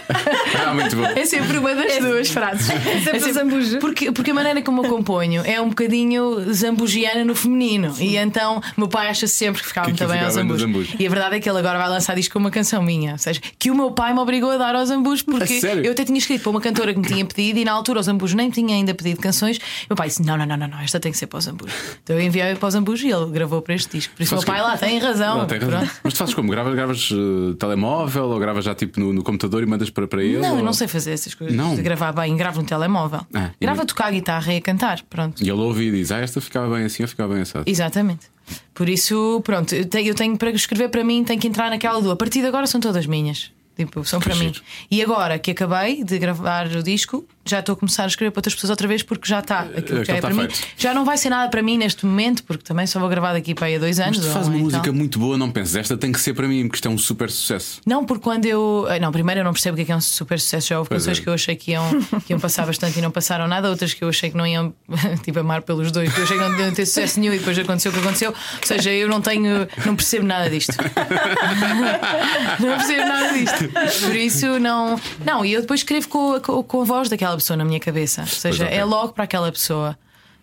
Ah, muito bom. É sempre uma das duas frases. sempre É sempre- zambujo. Porque, porque a maneira como eu componho é um bocadinho zambugiana no feminino. E então meu pai acha sempre que ficava Que muito bem ao ficava no zambujo. zambujo. E a verdade é que ele agora vai lançar disco com uma canção minha. Ou seja, que o meu pai me obrigou a dar ao zambujo porque eu até tinha escrito para uma cantora que me tinha pedido e na altura o zambujo nem tinha ainda pedido canções. Meu pai disse: não, não, não, não, não esta tem que ser para o zambujo. Então eu enviei para o zambujo e ele gravou para este disco. Por isso o meu pai lá tem razão. Não, tem razão. Mas tu fazes como? Gravas, gravas eh, telemóvel ou gravas já tipo no, no computador e mandas para, para ele? Não, ou- eu não sei fazer essas coisas. Não? De gravar bem, gravo no telemóvel. Ah, e a tocar guitarra e a cantar. Pronto. E ele ouve e diz: Ah, esta ficava bem assim ou ficava bem assado. Exatamente. Por isso, pronto, eu tenho, eu tenho para escrever para mim, tenho que entrar naquela do. A partir de agora são todas minhas. Tipo, são para mim. E agora que acabei de gravar o disco, já estou a começar a escrever para outras pessoas outra vez porque já está. Aquilo que já é para mim. Já não vai ser nada para mim neste momento, porque também só vou gravar daqui para aí a dois anos. Mas tu fazes uma música muito boa, não pensas, esta tem que ser para mim, porque isto é um super sucesso. Não, porque quando eu. eh, Não, primeiro eu não percebo o que é, que é um super sucesso. Já houve Pois canções é. que eu achei que iam, que iam passar bastante e não passaram nada, outras que eu achei que não iam tipo, amar pelos dois, que eu achei que não iam ter sucesso nenhum e depois aconteceu o que aconteceu. Ou seja, eu não tenho. Não percebo nada disto. não percebo nada disto. Por isso, não. Não, e eu depois escrevo com, a- com, com a voz daquela pessoa na minha cabeça. Ou seja, é logo para aquela pessoa.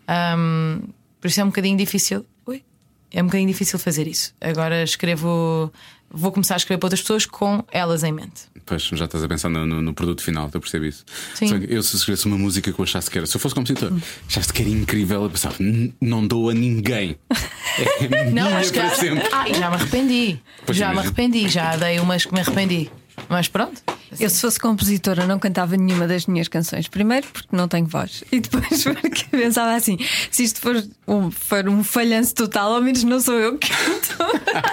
Ahm, por isso é um bocadinho difícil. Ui. É um bocadinho difícil fazer isso. Agora escrevo. Vou começar a escrever para outras pessoas com elas em mente. Pois já estás a pensar no, no- no produto final, eu percebo isso. Sim. Eu, se escrevesse uma música que eu achasse que era, se eu fosse compositor, achasse que era incrível, eu pensava, "N- não dou a ninguém. É Não, acho que. Ah, já me arrependi. Pois já me arrependi. Já dei umas que me arrependi. Mas pronto. Eu, se fosse compositora, não cantava nenhuma das minhas canções. Primeiro, porque não tenho voz. E depois, porque pensava assim: se isto for um, for um falhanço total, ao menos não sou eu que canto.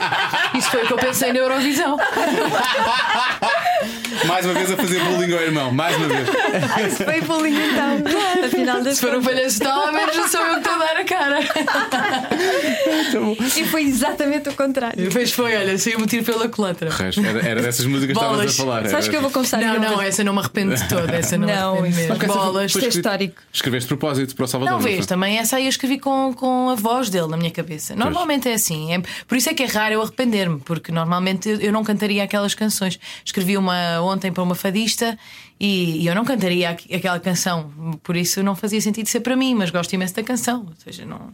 Isso foi o que eu pensei na Eurovisão. Mais uma vez a fazer bullying ao irmão, mais uma vez. Isso foi bullying então. Afinal das Se for um palhaço tal, ao menos não sou eu que estou a dar a cara. E foi exatamente o contrário. E depois foi, olha, saiu um tiro pela culatra. Era, era dessas músicas que estavas a falar. Sabes era- que eu vou confessar Não, não, essa não me arrependo de toda. Essa não, Não, me arrependo mesmo. Bolas. Isto é histórico. Escreveste de propósito para o Salvador. Não vês, também essa aí eu escrevi com, com a voz dele na minha cabeça. Normalmente é assim. É, por isso é que é raro eu arrepender-me, porque normalmente eu não cantaria aquelas canções. Escrevi uma ontem para uma fadista e, e eu não cantaria aqu- aquela canção. Por isso não fazia sentido ser para mim, mas gosto imenso da canção. Ou seja, não.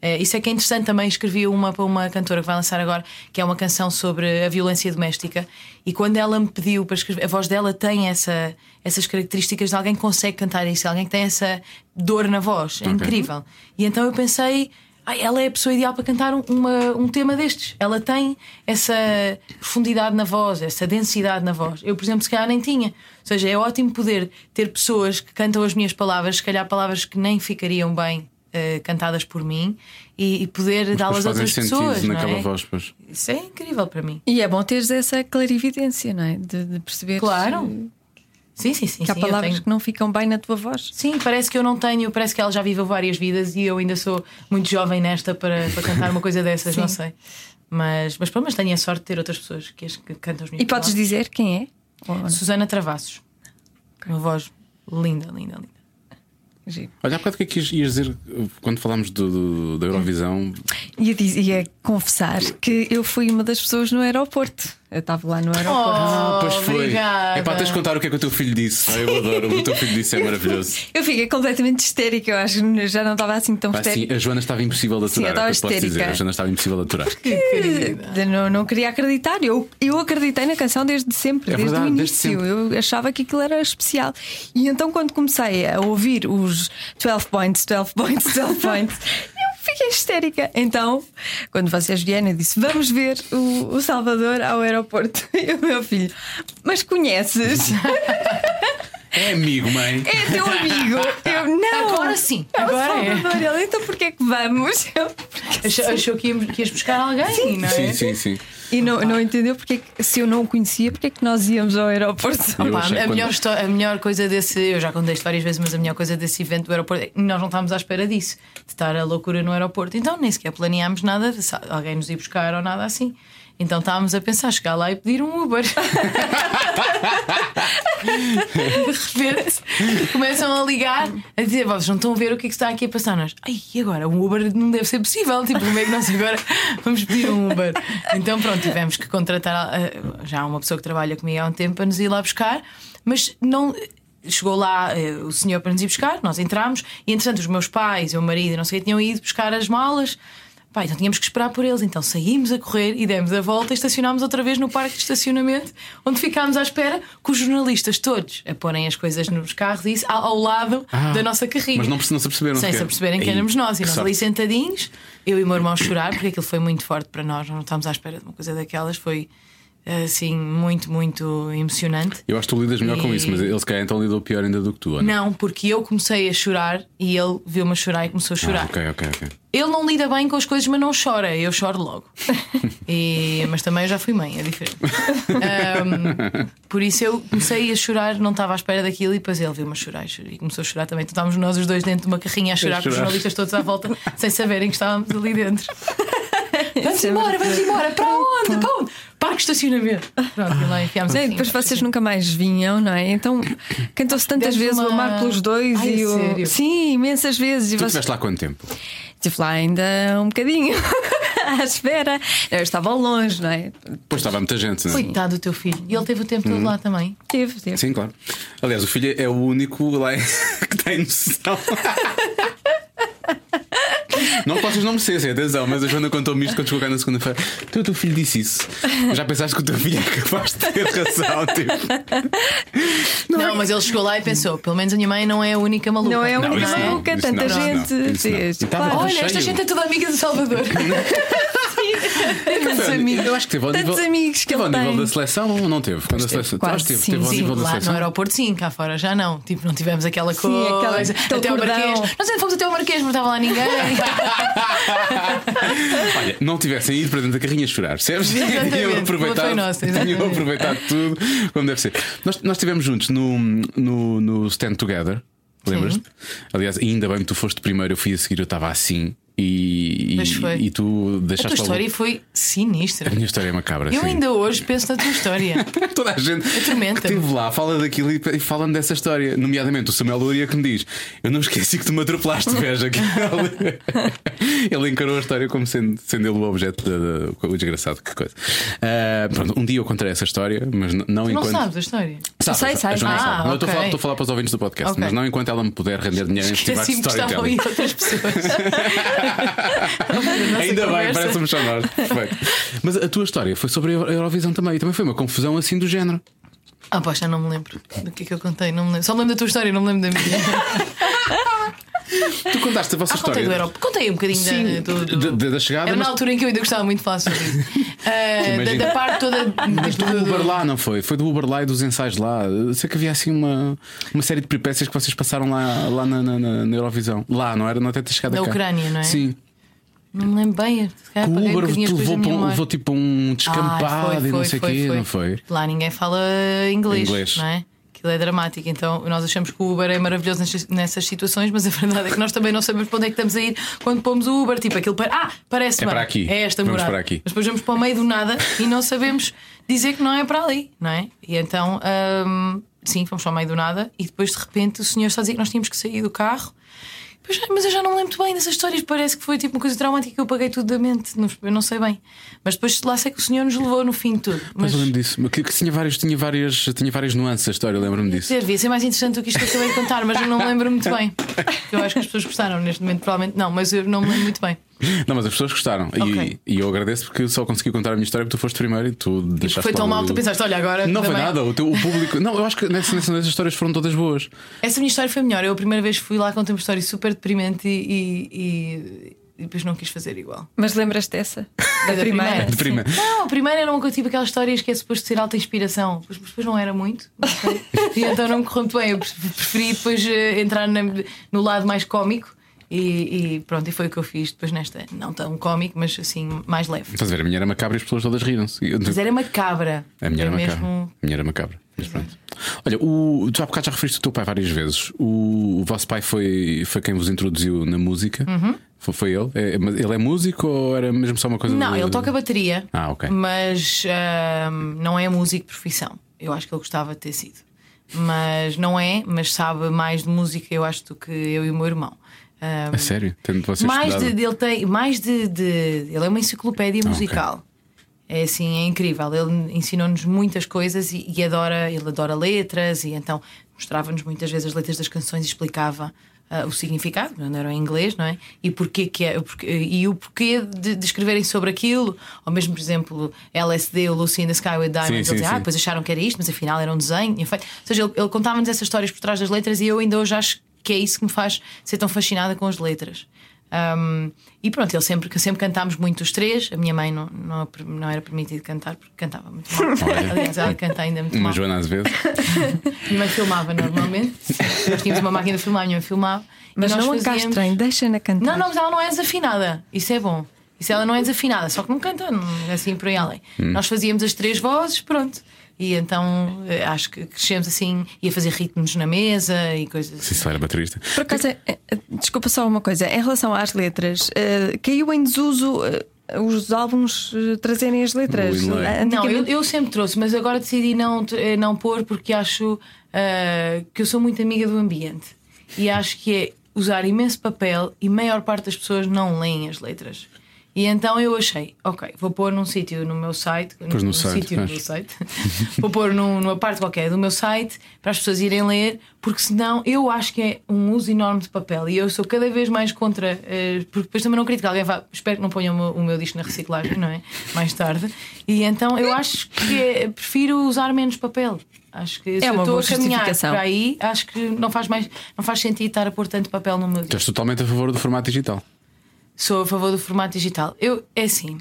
É, isso é que é interessante também. Escrevi uma para uma cantora que vai lançar agora, que é uma canção sobre a violência doméstica. E quando ela me pediu para escrever, a voz dela tem essa, essas características de alguém que consegue cantar isso, alguém que tem essa dor na voz. É incrível. E então eu pensei. "Ah, ela é a pessoa ideal para cantar um, uma- um tema destes. Ela tem essa profundidade na voz, essa densidade na voz. Eu, por exemplo, se calhar nem tinha. Ou seja, é ótimo poder ter pessoas que cantam as minhas palavras, se calhar palavras que nem ficariam bem eh, cantadas por mim e, e poder dá-las a outras pessoas. não naquela é? voz, pois. Isso é incrível para mim. E é bom teres essa clarividência, não é? De, de perceber Claro. Sim, sim, sim. que há sim, palavras tenho- que não ficam bem na tua voz. Sim, parece que eu não tenho, parece que ela já viveu várias vidas e eu ainda sou muito jovem nesta para, para cantar uma coisa dessas, não sei. Mas, mas pelo menos tenho a sorte de ter outras pessoas que, as- que cantam as minhas E podes dizer quem é? Susana Travassos. Uma voz linda, linda, linda. giro. Olha, há bocado o que é que ias, ias dizer uh, quando falámos do, do- da Eurovisão? Ia, dizer, ia confessar que eu fui uma das pessoas no aeroporto. Eu estava lá no aeroporto. Ah, pois foi. obrigada. É pá, tens de contar o que é que o teu filho disse. Ah, eu adoro, o que o teu filho disse é maravilhoso. Eu fiquei completamente histérica, eu acho que já não estava assim tão Pá, sim, histérica. a Joana estava impossível de Sim, eu aturar. é o estava eu posso dizer. histérica. A Joana estava impossível de aturar. Eu não, não queria acreditar. Eu, eu acreditei na canção desde sempre, É desde verdade, o desde início. eu achava que aquilo era especial. E então, quando comecei a ouvir os 12 points, 12 points, 12 points, eu fiquei histérica. Então, quando vocês vieram, eu disse: Vamos ver o, o Salvador ao aeroporto. E o meu filho, mas conheces? É amigo, mãe. É teu amigo? Eu não. Agora sim, É o agora é. Salvador. Ele, então porquê é que vamos? Eu, Achou, achou que, íamos- que ias buscar alguém, não é? Sim, sim, sim. E não, não entendeu porque é que, se eu não o conhecia, porque é que nós íamos ao aeroporto. Achei a, quando- melhor a melhor coisa desse, eu já contei isto várias vezes, mas a melhor coisa desse evento do aeroporto é que nós não estávamos à espera disso, de estar a loucura no aeroporto. Então nem sequer planeámos nada, de alguém nos ir buscar ou nada assim. Então estávamos a pensar, chegar lá e pedir um Uber. de repente começam a ligar a dizer: vocês não estão a ver o que é que está aqui a passar. Nós, ai, e agora? Um Uber não deve ser possível. Tipo, como é que nós agora vamos pedir um Uber? Então, pronto, tivemos que contratar ah, já uma pessoa que trabalha comigo há um tempo para nos ir lá buscar, mas não. Chegou lá eh, o senhor para nos ir buscar, nós entramos e entretanto os meus pais, o meu marido e não sei tinham ido buscar as malas. Pá, então tínhamos que esperar por eles. Então saímos a correr e demos a volta e estacionámos outra vez no parque de estacionamento, onde ficámos à espera com os jornalistas todos a porem as coisas nos carros e isso ao, lado Ah, da nossa carrinha. Mas não, não se aperceberam Sem se aperceberem que éramos nós. E nós ali sentadinhos, eu e o meu irmão a chorar, porque aquilo foi muito forte para nós. Nós não estávamos à espera de uma coisa daquelas. Foi assim, muito, muito emocionante. Eu acho que tu lidas melhor com E- isso, mas ele se calhar então lidou pior ainda do que tu, Ana. Não, porque eu comecei a chorar e ele viu-me a chorar e começou a chorar. Ah, ok, ok, ok. Ele não lida bem com as coisas, mas não chora. Eu choro logo. E- mas também eu já fui mãe, é diferente. Ahm, por isso eu comecei a chorar, não estava à espera daquilo, e depois ele viu-me a chorar e começou a chorar também. Então estávamos nós os dois dentro de uma carrinha a chorar, com os chorar. jornalistas todos à volta, sem saberem que estávamos ali dentro. vamos embora, vamos embora. Para onde? Para onde? Parque de estacionamento. Pronto, e lá enfiámos assim, depois vocês nunca mais vinham, não é? Então cantou-se tantas Deve vezes o uma- Amar pelos dois Ai, e o. sério? Sim, imensas vezes. E Tu você... estiveste lá há quanto tempo? Estive lá ainda um bocadinho à espera. Eu estava longe, não é? Pois estava muita gente, não é? Coitado do teu filho. E ele teve o tempo Hum. todo lá também. Tive, tive. Sim, claro. Aliás, o filho é o único lá que tem noção. Não que vocês não merecessem, atenção, mas a Joana contou-me isto quando chegou cá na segunda-feira. Tu, o teu filho disse isso. Já pensaste que o teu filho é capaz de ter razão, tipo. Não, mas ele chegou lá e pensou: pelo menos a minha mãe não é a única maluca. Não é a Não, única não, maluca, isso tanta não, gente não, não. Olha, esta gente é toda amiga do Salvador. Tantos amigos. Eu acho que teve ao Tantos nível, amigos que teve ao ele nível tem. da seleção ou não teve? Quando a seleção, quase, acho que teve, sim, teve ao sim. nível da Lá no seleção. aeroporto, sim, cá fora já não. Tipo, não tivemos aquela coisa. aquela- aquele até o cordão. Marquês. Nós ainda fomos até o Marquês, mas não estava lá ninguém. Olha, não tivessem ido para dentro da carrinha chorar, percebes? Exatamente. Tinham Foi aproveitado, tinham aproveitado tudo como deve ser. Nós, nós estivemos juntos no, no, no Stand Together, lembras-te? Aliás, ainda bem que tu foste primeiro, eu fui a seguir, eu estava assim e, e, foi. e tu A deixaste tua logo- história foi sinistra. A minha história é macabra. Eu sim. ainda hoje penso na tua história. Toda a gente que Atormenta-me. esteve lá fala daquilo e, e fala-me dessa história. Nomeadamente o Samuel Luria que me diz: Eu não esqueci que tu me atropelaste, veja. que ele, encarou a história como sendo, sendo ele o objeto da- o desgraçado. Que coisa. Ah, pronto, um dia eu contarei essa história, mas não Tu não enquanto. sabes a história. Sabe, Sei, a sei. Ah, sabe. Não, eu estou a falar- estou a falar para os ouvintes do podcast, Ok. mas não enquanto ela me puder render dinheiro em festivais de que storytelling. outras pessoas. Ainda bem, parece-me só nós. Perfeito. Mas a tua história foi sobre a Eurovisão também. E também foi uma confusão assim do género. Ah, pá, já não me lembro do que é que eu contei. Não me lembro. Só me lembro da tua história, não me lembro da minha. Tu contaste a vossa Ah, contei história. do aeroporto. Contei um bocadinho da- Sim, do, do- da- da- da chegada, Era na mas- altura em que eu ainda gostava muito de falar sobre isso. Ah, da, da parte toda. Mas do do- Uber lá, não foi? Foi do Uber lá e dos ensaios lá. Eu Sei que havia assim uma, uma série de peripécias que vocês passaram lá, lá na, na, na- na Eurovisão. Lá, não era? Não até ter chegado Na cá. Ucrânia, não é? Sim. Não me lembro bem. O um Uber te coisas levou, da para um, levou tipo um descampado Ai, foi, e não foi, sei o foi, quê, foi. não foi? Lá ninguém fala inglês, Inglês. não é? Aquilo é dramático, então nós achamos que o Uber é maravilhoso nessas situações, mas a verdade é que nós também não sabemos para onde é que estamos a ir quando pomos o Uber. Tipo, aquilo para. Ah, parece É bem. para aqui. É esta Vamos morada. para aqui. Mas depois vamos para o meio do nada e não sabemos dizer que não é para ali, não é? E então. hum, sim, fomos para o meio do nada, e depois de repente o senhor está a dizer que nós tínhamos que sair do carro. Pois, mas eu já não me lembro muito bem dessas histórias, parece que foi tipo uma coisa traumática que eu paguei tudo da mente, não, eu não sei bem. Mas depois lá sei que o senhor nos levou no fim de tudo. Mas Mas eu lembro disso. Que, que tinha, vários, tinha, várias, tinha várias nuances a história, eu lembro-me disso. Devia ser mais interessante do que isto que eu acabei de contar, mas eu não me lembro muito bem. Eu acho que as pessoas gostaram neste momento, provavelmente não, mas eu não me lembro muito bem. Não, mas as pessoas gostaram. E- Ok. E, eu agradeço porque só consegui contar a minha história porque tu foste primeiro e tu deixaste. Foi tão logo- mal que tu pensaste, olha, agora. Não foi nada, o, teu, o público. Não, eu acho que nessas, nessas histórias foram todas boas. Essa minha história foi melhor. Eu a primeira vez fui lá contei uma história super deprimente e, e- e depois não quis fazer igual. Mas lembras dessa? Da, Da primeira? De primeira. Não, a primeira era uma coisa tipo aquelas histórias que é suposto ser alta inspiração, mas depois não era muito. não e então não me correu muito bem. Eu preferi depois eh, entrar no lado mais cómico e, e pronto, e foi o que eu fiz depois nesta. Não tão cómico, mas assim, mais leve. Estás a ver? A minha era macabra e as pessoas todas riram-se. Mas era macabra. A minha era macabra. mesmo. A minha era macabra. Mas pronto. Olha, o, tu há bocado já referiste o teu pai várias vezes. O, o vosso pai foi, foi quem vos introduziu na música? Foi, foi ele? É, ele é músico ou era mesmo só uma coisa Não, de- ele toca bateria, Ah, ok. mas ahm, não é músico de profissão. Eu acho que ele gostava de ter sido. Mas não é, mas sabe mais de música, eu acho, do que eu e o meu irmão. Ahm, A sério? Tendo vocês mais estudado? de, ele tem mais de, de- ele é uma enciclopédia Ah, musical. É assim é incrível. Ele ensinou-nos muitas coisas e, e adora ele adora letras e então mostrava-nos muitas vezes as letras das canções e explicava ah, o significado não era em inglês não é? E porquê que é o porquê- e o porquê de, de escreverem sobre aquilo. Ou mesmo por exemplo LSD o Lucy in the Sky with Diamonds. Sim, ele sim, dizia, ah, depois acharam que era isto mas afinal era um desenho. Ou seja ele, ele contava-nos essas histórias por trás das letras e eu ainda hoje acho que é isso que me faz ser tão fascinada com as letras. Um, e pronto, ele sempre, que sempre cantámos muito os três. A minha mãe não, não, não era permitido cantar porque cantava muito mal. Olha. Aliás, ela canta ainda muito Uma mal. Joana Azevedo. Minha mãe filmava normalmente. Nós tínhamos uma máquina de filmar, a minha mãe filmava. Mas não fazíamos- castrem, deixa-na cantar. Não, não, mas ela não é desafinada. Isso é bom. Isso ela não é desafinada, só que não canta não é assim por aí além. Hum. Nós fazíamos as três vozes, pronto. E então eh, acho que crescemos assim, ia fazer ritmos na mesa e coisas assim. Sim, se era baterista. Por acaso, é- é- desculpa só uma coisa, em relação às letras, eh, caiu em desuso eh, os álbuns eh, trazerem as letras. Eh, Não, eu, eu sempre trouxe, mas agora decidi não, eh, não pôr porque acho ah, que eu sou muito amiga do ambiente e acho que é usar imenso papel e a maior parte das pessoas não leem as letras. E então eu achei, ok, vou pôr num sítio no meu site, Pôs no site, sítio no pois. meu site, vou pôr num- numa parte qualquer do meu site para as pessoas irem ler, porque senão eu acho que é um uso enorme de papel e eu sou cada vez mais contra, eh, porque depois também não que alguém vá, espero que não ponham o meu, o meu disco na reciclagem, não é? Mais tarde. E então eu acho que é- prefiro usar menos papel. Acho que se É eu uma estou boa a caminhar para aí, acho que não faz, mais, não faz sentido estar a pôr tanto papel no meu és totalmente a favor do formato digital. Sou a favor do formato digital. Eu, é assim.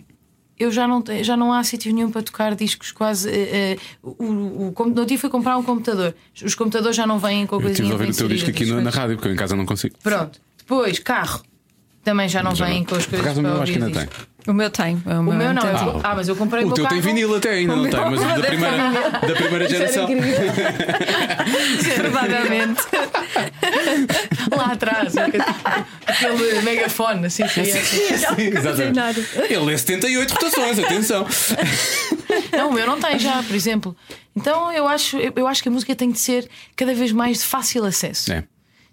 Eu já não, já não há sítio nenhum para tocar discos quase. eh, eh, o, o, no dia fui comprar um computador. Os computadores já não vêm com a Eu estive a ouvir o teu disco aqui na coisas. rádio, porque eu em casa não consigo. Pronto. Depois, carro. Também já não Já vêm não. com as Por coisas acaso o para meu acho que ainda tem. O meu tem. O meu, O meu não. tem. eu- ah, mas eu comprei O meu teu carro. tem vinil até ainda, não tem, mas o da primeira, da primeira geração. Provavelmente. Lá atrás. Aquele megafone, assim, que ia assim. Exatamente. nada. Ele é 78 rotações, atenção. Não, o meu não tem já, por exemplo. Então eu acho, eu, eu acho que a música tem de ser cada vez mais de fácil acesso. É.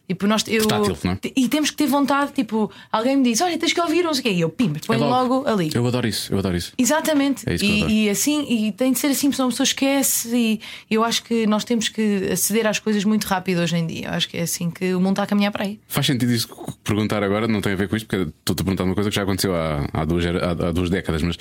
Tipo, nós, eu, Portátil, não é? E temos que ter vontade, tipo, alguém me diz, olha, tens que ouvir, não sei o quê, e eu, pim, põe É logo. ali. Eu adoro isso, eu adoro isso. Exatamente. É isso que e, e assim, e tem de ser assim, senão a pessoa esquece. E eu acho que nós temos que aceder às coisas muito rápido hoje em dia. Eu acho que é assim que o mundo está a caminhar para aí. Faz sentido isso que perguntar agora, não tem a ver com isto, porque estou-te a perguntar uma coisa que já aconteceu há, há, duas, há, há duas décadas, mas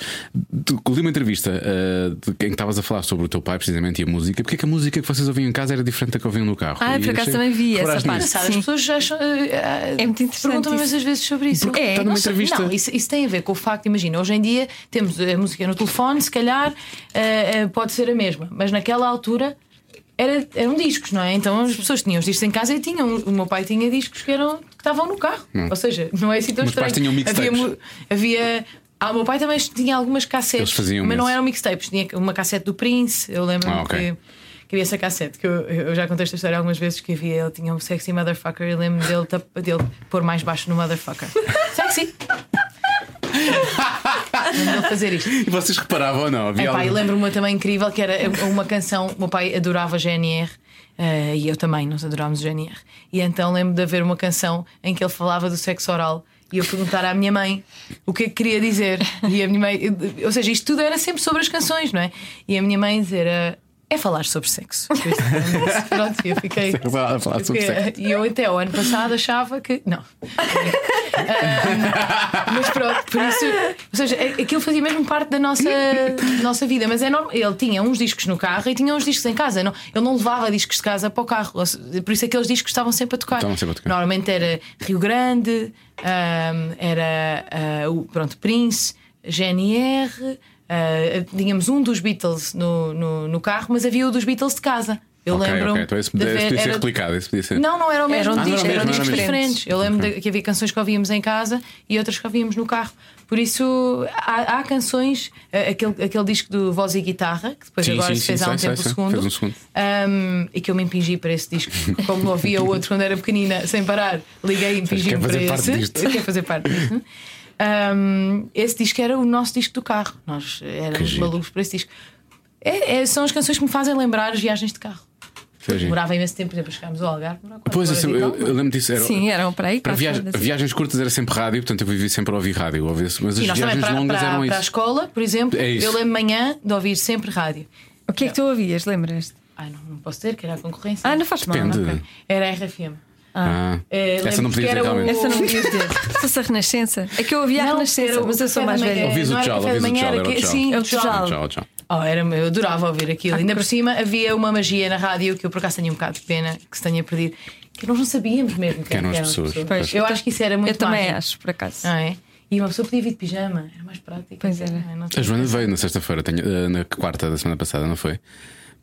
li uma entrevista uh, de quem estavas a falar sobre o teu pai, precisamente, e a música. Porque é que a música que vocês ouviam em casa era diferente da que ouviam no carro? Ah, E por acaso achei- também vi essa parte. As pessoas já acham, eh, eh, É muito interessante perguntam-me imensas vezes sobre isso. Porque está numa Não entrevista. Não, isso, isso tem a ver com o facto, imagina, hoje em dia temos a música no telefone, se calhar eh, eh, pode ser a mesma, mas naquela altura. Era, eram discos, não é? Então as pessoas tinham os discos em casa e tinham. O meu pai tinha discos que, eram, que estavam no carro. Ou seja, não é assim tão Meus pais estranho. tinham havia, havia ah, o meu pai também tinha algumas cassetes, mas não eram mixtapes. Tinha uma cassete do Prince, eu lembro Ah, ok. que, que havia essa cassete. Que eu, eu já contei esta história algumas vezes que havia. Ele tinha um sexy motherfucker e lembro dele, dele pôr mais baixo no motherfucker. sexy! Dele fazer isto. E vocês reparavam ou não? Havia Epá, e algo- lembro-me uma também incrível que era uma canção. O meu pai adorava GNR. eh, e eu também, nós adorámos o GNR. E então lembro de haver uma canção em que ele falava do sexo oral. E eu perguntar à minha mãe o que é que queria dizer. E a minha mãe, ou seja, isto tudo era sempre sobre as canções, não é? E a minha mãe dizer: eh, é falar sobre sexo. Pronto, eu fiquei. a falar sobre sexo. E eu até o ano passado achava que. Não. Ah, mas pronto, por isso. Ou seja, é- aquilo fazia mesmo parte da nossa, nossa vida. Mas é normal. Ele tinha uns discos no carro e tinha uns discos em casa. Não, ele não levava discos de casa para o carro. Por isso aqueles discos estavam sempre a tocar. Estavam sempre a tocar. Normalmente era Rio Grande, ahm, era ah, o pronto, Prince, GNR. Ah, tínhamos um dos Beatles no, no, no carro, mas havia o dos Beatles de casa. Eu Ok, lembro. ok. Então esse podia, esse podia ser replicado. Esse podia ser. Não, não era o mesmo Eram disco, discos, eram discos diferentes. diferentes. Eu lembro de- que havia canções que ouvíamos em casa e outras que ouvíamos no carro. Por isso, há, há canções, eh, aquele, aquele disco do Voz e Guitarra, que depois Sim, agora sim, se fez sim, há um sei, tempo sei, o segundo, fez um segundo. um, e que eu me impingi para esse disco, como ouvia o outro quando era pequenina, sem parar. Liguei e impingi-me para fazer parte esse. Quer fazer parte disto. Um, esse disco era o nosso disco do carro. Nós éramos malucos por esse disco. É- é- são as canções que me fazem lembrar as viagens de carro. Demorava imenso tempo, por exemplo, chegámos ao Algarve. Pois, eu, eu, lembro disso. Era, Sim, eram para aí. Para horas, assim. viagens curtas era sempre rádio, portanto eu vivi sempre a ouvir rádio. ouvia- Mas as viagens para, longas para, eram para a isso. escola, por exemplo, É eu lembro manhã de ouvir sempre rádio. O que é que tu ouvias? Lembras-te? Ai, não, não posso dizer que era a concorrência. Ah, não faz mal. Ok. Era a RFM. Ah, Eh, essa não que podia dizer o-. Essa não podias dizer. Se fosse a Renascença. É que eu ouvia a Renascença, mas eu sou mais velha. Ouvis o tchau, ouvis da o tchau, que- tchau. sim, É o tchau. tchau. Oh, era, eu adorava ouvir aquilo. Ainda por cima havia uma magia na rádio que eu por acaso tenho um bocado de pena que se tenha perdido. Que nós não sabíamos mesmo Quem eram as pessoas. Pois, Eu acho que isso era muito Eu também mágico. acho, por acaso. Não é? E uma pessoa podia vir de pijama, era mais prático. Pois era. Não é? Não A Joana veio na sexta-feira, eh, na quarta da semana passada, não foi?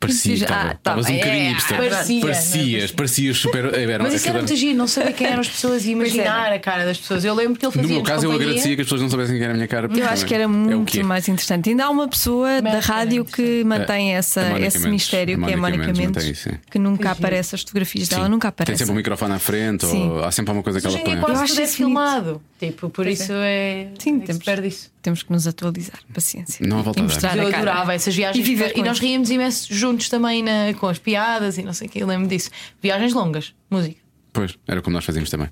Parecia, Ah, estava- tá estavas um bocadinho É, hipster. parecia, Parecias, não parecias super. eh, Era, Mas isso era muito giro, não saber quem eram as pessoas e imaginar a cara das pessoas. Eu lembro que ele No fazia meu caso, eu agradecia que as pessoas não soubessem quem era a minha cara. Eu acho que era é o muito que é. mais interessante. Ainda há uma pessoa da Mas rádio que mantém essa, esse Mendes. mistério, que é a Mónica Mendes Mendes, isso, que nunca aparece as fotografias dela, Sim. nunca Tem aparece. sempre um microfone à frente, Sim. ou há sempre alguma coisa que ela põe. Eu acho tudo é isso filmado. Tipo, por isso é. Sim, é temos, expert disso. Temos que nos atualizar. Paciência. Não há volta e a Eu cara. adorava essas viagens E viver e, nós ríamos imenso juntos também na- com as piadas e não sei o que. Eu lembro disso. Viagens longas, música. Pois, era como nós fazíamos também.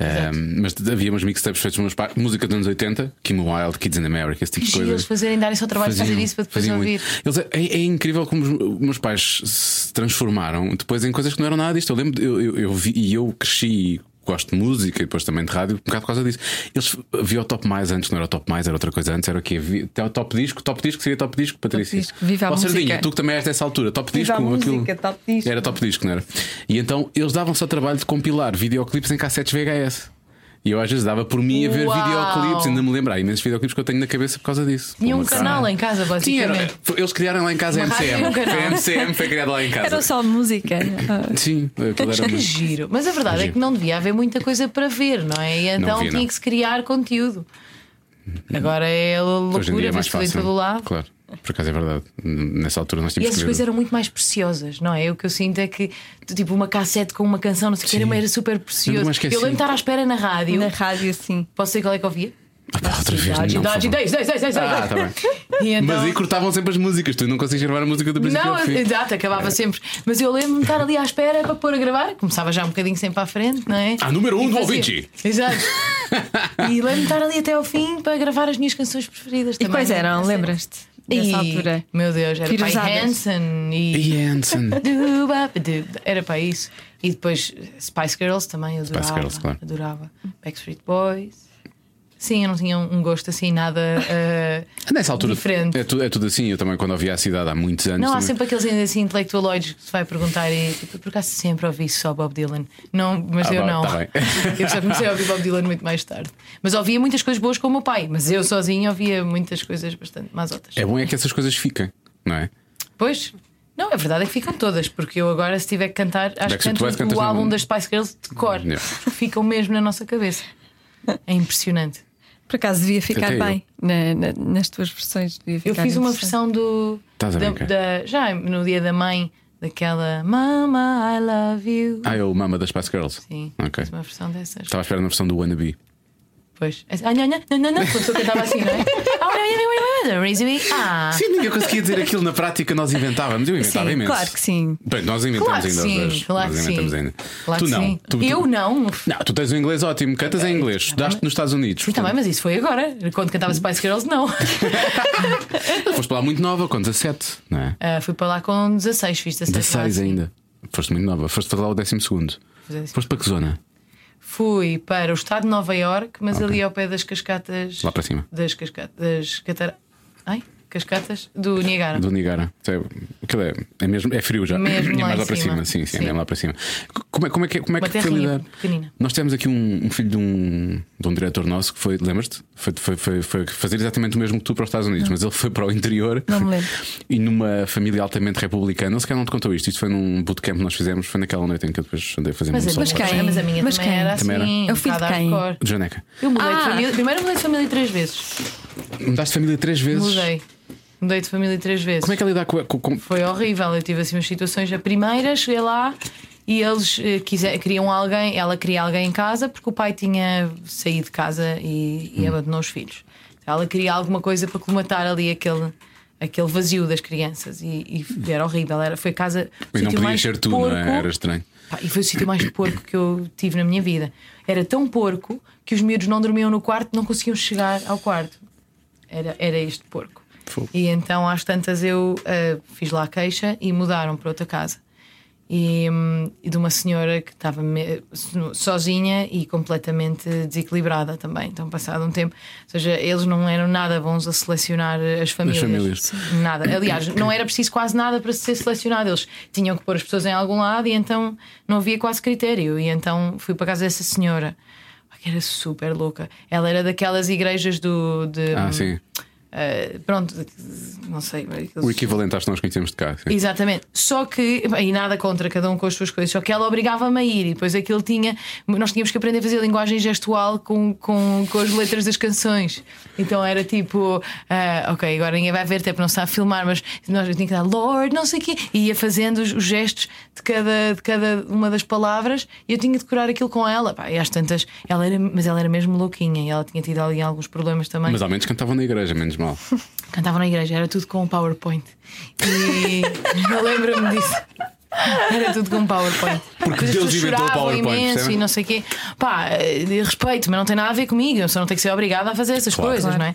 Ahm, mas havia uns mixtapes feitos meus pais, música dos anos 80, Kim Wilde, Kids in America, esse tipo Que de coisa. eles fazerem, darem só trabalho de fazer isso para depois faziam ouvir. Eles, é, é incrível como os meus pais se transformaram depois em coisas que não eram nada disto. Eu lembro, eu, eu, eu vi e eu cresci. Gosto de música e depois também de rádio, um bocado por causa disso. Eles viam o top mais antes, não era o top mais, era outra coisa antes, era o quê? Até o top disco, top disco seria top disco, Patrícia. disco. Viva a Sardinha, música. tu que também és dessa altura, top Viva disco, a aquilo. música, top disco. Era top disco, não era? E então eles davam-se ao trabalho de compilar videoclipes em cassetes VHS. E eu às vezes dava por mim a ver Uau! videoclipes, ainda me lembro. Há imensos videoclipes que eu tenho na cabeça por causa disso. Tinha um Uma canal cara. em casa, Sim, era- basicamente. foi- eles criaram lá em casa a Uma rádio MCM. um canal. Foi a MCM, foi criado lá em casa. Era só música. Ah, Sim, aquilo era Que muito. giro. Mas a verdade é Giro. que não devia haver muita coisa para ver, não é? E então havia, tinha não. que se criar conteúdo. Agora é a Hoje em loucura, é mais vê-se tudo em fácil. todo lado. Claro, por acaso é verdade. Nessa altura nós E tínhamos essas que ver. coisas eram muito mais preciosas, não é? O que eu sinto é que, tipo, uma cassete com uma canção, não sei o que, era- era super precioso. Eu lembro de estar à espera na rádio. Na rádio, sim. Posso dizer qual é que eu ouvia? Ah, pá, outra vez, não, Days, Days, Ah, tá. E então- Mas aí cortavam sempre as músicas, tu não consegues gravar a música do princípio Não, exato, acabava sempre. Mas eu lembro-me de estar ali à espera para pôr a gravar. Começava já um bocadinho sempre à frente, não é? Ah, número um E do ouvinte. Exato. e lembro-me de estar ali até ao fim para gravar as minhas canções preferidas E também. quais eram? Lembras-te dessa E, altura? Meu Deus, era Pai Piruzadas. Hansen e. E Hanson. Era para isso. E depois Spice Girls também, eu adorava. Girls, claro. Adorava. Backstreet Boys. Sim, eu não tinha um gosto assim nada eh, Nessa altura diferente. é tudo, é tudo assim. Eu também, quando ouvia a cidade há muitos anos. Não, há também- sempre aqueles ainda assim intelectualoides que se vai perguntar e tipo, por acaso sempre ouvi só Bob Dylan. Não, mas Ah, eu vá, não. tá eu só comecei a ouvir Bob Dylan muito mais tarde. Mas ouvia muitas coisas boas com o meu pai, mas eu sozinho ouvia muitas coisas bastante mazotas. É bom é que essas coisas fiquem, não é? Pois. Não, a verdade é que ficam todas, porque eu agora, se tiver que cantar, acho que canto o álbum das Spice Girls de cor. Yeah. Ficam mesmo na nossa cabeça. É impressionante. Por acaso devia ficar bem na- na- nas tuas versões. Devia Eu fiz uma versão do. Estás a da, da- já no dia da mãe, daquela Mama, I love you. Ah, é o Mama das Spice Girls. Sim, Ok. fiz uma versão dessas. Estava a esperar na versão do Wannabe. Pois. Ah, não, não, não, não, não. A pessoa cantava assim, não é? Ah, Sim, ninguém conseguia dizer aquilo na prática, nós inventávamos. Eu inventava Sim, imenso. claro que sim. Bem, nós inventamos Claro ainda. sim, dois. claro nós inventamos sim. ainda. Claro tu não. sim. Tu, tu- Eu não. Não, tu tens o inglês ótimo, cantas em inglês, estudaste nos Estados Unidos. Também, mas isso foi agora. Quando cantava Spice Girls, não. Foste para lá muito nova, com 17, não é? Ah, fui para lá com 16, fiz 16. 16 lá, sim. ainda. Foste muito nova. Foste para lá o 12 segundo. Fazer Foste para que zona? Fui para o estado de Nova York, mas ali ao pé das cascatas. Lá para cima. Das cascatas. Das catara... Ai? Cascatas do Niagara. Do Niagara. É, é, é mesmo, é frio já. Mesmo é lá mais em lá para cima. cima. Sim, sim, Sim. é mesmo lá para cima. Como é, como é que, como é Uma que foi lidar? pequenina. Nós temos aqui um, um filho de um, de um diretor nosso que foi, lembras-te? Foi, foi, foi, foi fazer exatamente o mesmo que tu para os Estados Unidos, mas ele foi para o interior Não me lembro. e numa família altamente republicana. Ele sequer não te contou isto. Isto foi num bootcamp que nós fizemos, foi naquela noite em que eu depois andei a fazer Mas, muito mas, quem? mas a minha Mas também quem? era assim. Também era? É o filho de quem? De Janeca. Eu mudei de Ah. família. Primeiro mudei de família três vezes. Mudaste de família três vezes. Mudei. Mudei de família três vezes. Como é que é lidar com, com, com- Foi horrível. Eu tive assim umas situações. A primeira, cheguei lá e eles eh, quiser, queriam alguém, ela queria alguém em casa porque o pai tinha saído de casa e, Hum. e abandonou os filhos. Ela queria alguma coisa para colmatar ali aquele, aquele vazio das crianças e, e era horrível. Era, foi a casa. E não sítio podia mais ser tu, porco, não é? Era estranho. Pá, e foi o sítio mais porco que eu tive na minha vida. Era tão porco que os miúdos não dormiam no quarto, não conseguiam chegar ao quarto. Era, era este porco. Fogo. E então, às tantas, eu ah, fiz lá a queixa e mudaram para outra casa. E, hum, e de uma senhora que estava sozinha e completamente desequilibrada também. Então, passado um tempo, ou seja, eles não eram nada bons a selecionar as famílias. famílias. Nada. Aliás, não era preciso quase nada para ser selecionado. Eles tinham que pôr as pessoas em algum lado e então não havia quase critério. E então fui para casa dessa senhora, era super louca. Ela era daquelas igrejas do. De, Ah, sim. Eh, pronto, não sei. aqueles- O equivalente às que nós conhecemos de cá. sim. Exatamente. Só que, e nada contra cada um com as suas coisas, só que ela obrigava-me a ir e depois aquilo tinha. Nós tínhamos que aprender a fazer linguagem gestual com, com, com as letras das canções. Então era tipo, ah, ok, agora ninguém vai ver, até porque não sabe filmar, mas nós tinha que dar Lord, não sei o quê, e ia fazendo os, os gestos de cada, de cada uma das palavras e eu tinha de decorar aquilo com ela. Pá, e às tantas, ela era, mas ela era mesmo louquinha e ela tinha tido ali alguns problemas também. Mas ao menos cantavam na igreja, menos mal. Cantavam na igreja, era tudo com um PowerPoint. E eu lembro-me disso. Era tudo com PowerPoint. Porque as Deus inventou o choravam PowerPoint, imenso percebe? e não sei o quê. Pá, eh, respeito, mas não tem nada a ver comigo. Eu só não tenho que ser obrigada a fazer essas Claro. coisas, Claro. não é?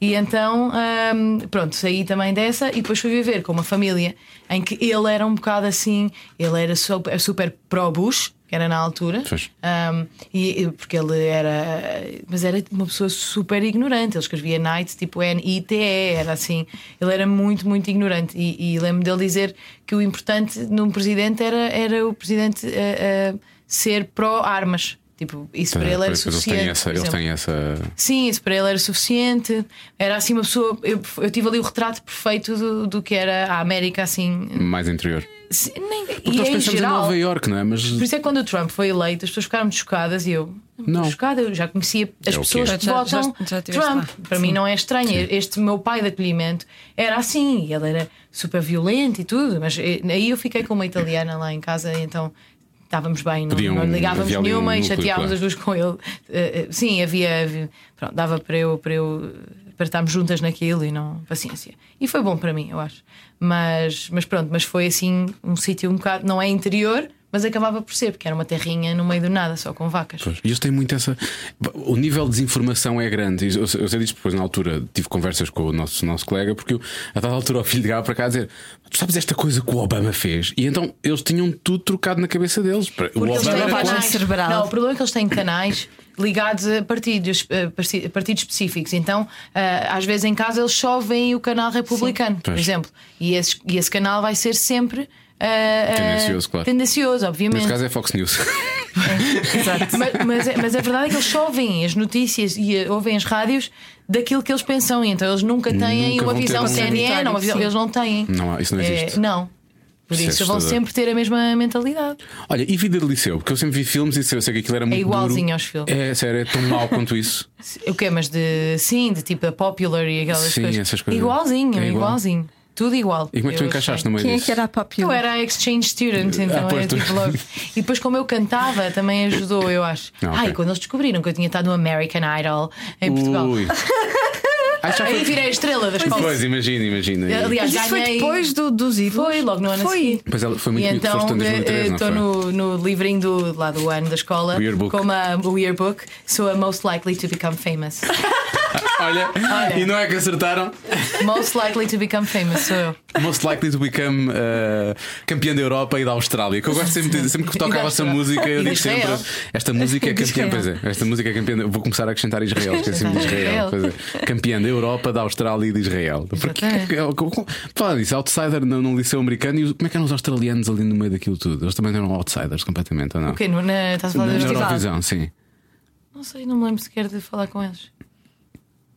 E então, hum, pronto, saí também dessa e depois fui viver com uma família em que ele era um bocado assim, ele era super, super pró-Bush, que era na altura. Um, e, e- porque ele era. Mas era uma pessoa super ignorante. Ele escrevia Night tipo N-I-T-E, era assim. Ele era muito, muito ignorante. E, e lembro dele dizer que o importante num presidente era, era o presidente uh, uh, ser pró-armas. Tipo, isso para ele era Pois, eles têm suficiente. essa. Eles exemplo. têm essa... Sim, isso para ele era suficiente. Era assim uma pessoa. Eu, eu tive ali o retrato perfeito do, do que era a América, assim. mais interior. Se- Nem, Porque e nós em pensamos geral. em Nova York, não é? Mas Por isso é que quando o Trump foi eleito, as pessoas ficaram muito chocadas e eu. Não. Chocada, eu já conhecia as É pessoas que Já- já- votam já- já Trump. lá. Para mim não é estranho. Este meu pai de acolhimento era assim, e ele era super violento e tudo, mas eh, aí eu fiquei com uma italiana lá em casa, e então estávamos bem, não, Podiam- não ligávamos um nenhuma e chateávamos claro. as duas com ele. Eh, sim, havia, havia- pronto, dava para eu, para eu para estarmos juntas naquilo e não paciência. E foi bom para mim, eu acho. Mas, mas pronto, mas foi assim um sítio um bocado, não é interior, mas acabava por ser, porque era uma terrinha no meio do nada, só com vacas. Pois, E eles têm muito essa. O nível de desinformação é grande. Eu, eu sei disso depois, na altura, tive conversas com o nosso, nosso colega, porque eu, a dada altura o filho ligava para cá a dizer: Tu sabes esta coisa que o Obama fez? E então eles tinham tudo trocado na cabeça deles. O Porque eles Obama têm era canais. cerebral. Não, o problema é que eles têm canais ligados a partidos, a parti- a partidos específicos. Então, ah, às vezes em casa eles só veem o canal republicano, por Pois. exemplo. E esse, e esse canal vai ser sempre. Ah, Tendencioso, claro. Tendencioso, obviamente. Neste caso é Fox News. Exato. mas, mas, é- mas a verdade é que eles só ouvem as notícias e eh, ouvem as rádios daquilo que eles pensam. Então eles nunca têm Nunca uma vão visão um- CNN, uma visão, eles não têm. Não há- isso não É, existe. não. Por Isso é isso vão assustador. sempre ter a mesma mentalidade. Olha, e vida de liceu? Porque eu sempre vi filmes e sei sei que aquilo era muito. igualzinho duro. aos filmes. É sério, é tão mau quanto isso. O quê? Mas de sim, de tipo a popular e aquelas Sim, coisas. essas coisas. Igualzinho, É igual. igualzinho. Tudo igual. E como é que tu encaixaste no meio Quem é disso? que era a Pop Eu era exchange student, então pois, era tu- tipo logo. E depois, como eu cantava, também ajudou, eu acho. Ah, ok. Ai, quando eles descobriram que eu tinha estado no American Idol em Portugal. Aí foi. virei a estrela da escola. Pois, imagina, imagina. Aliás, Mas isso foi ganhei. depois do, dos ídolos? Foi logo no ano Foi. Pois ela foi muito E então foste em 2003, não estou foi? no, no livrinho do, lá do ano da escola O yearbook. como a, o yearbook, sou a most likely to become famous. Olha, Olha. e não é que acertaram? most likely to become famous sou eu. Most likely to become uh, campeã da Europa e da Austrália. Que eu gosto sempre de dizer, sempre que toca E a da vossa Austrália. música, eu de digo sempre: Israel. esta música é campeã. Pois é, esta música é campeã. Vou começar a acrescentar Israel, esqueci-me de Israel. É. Campeã da Europa, da Austrália e de Israel. Porque, Exatamente. falar disso, outsider no, no liceu americano, e como é que eram os australianos ali no meio daquilo tudo? Eles também eram outsiders completamente, ou não? O quê? Estás a falar Na da? Eurovisão, sim. Não sei, não me lembro sequer de falar com eles.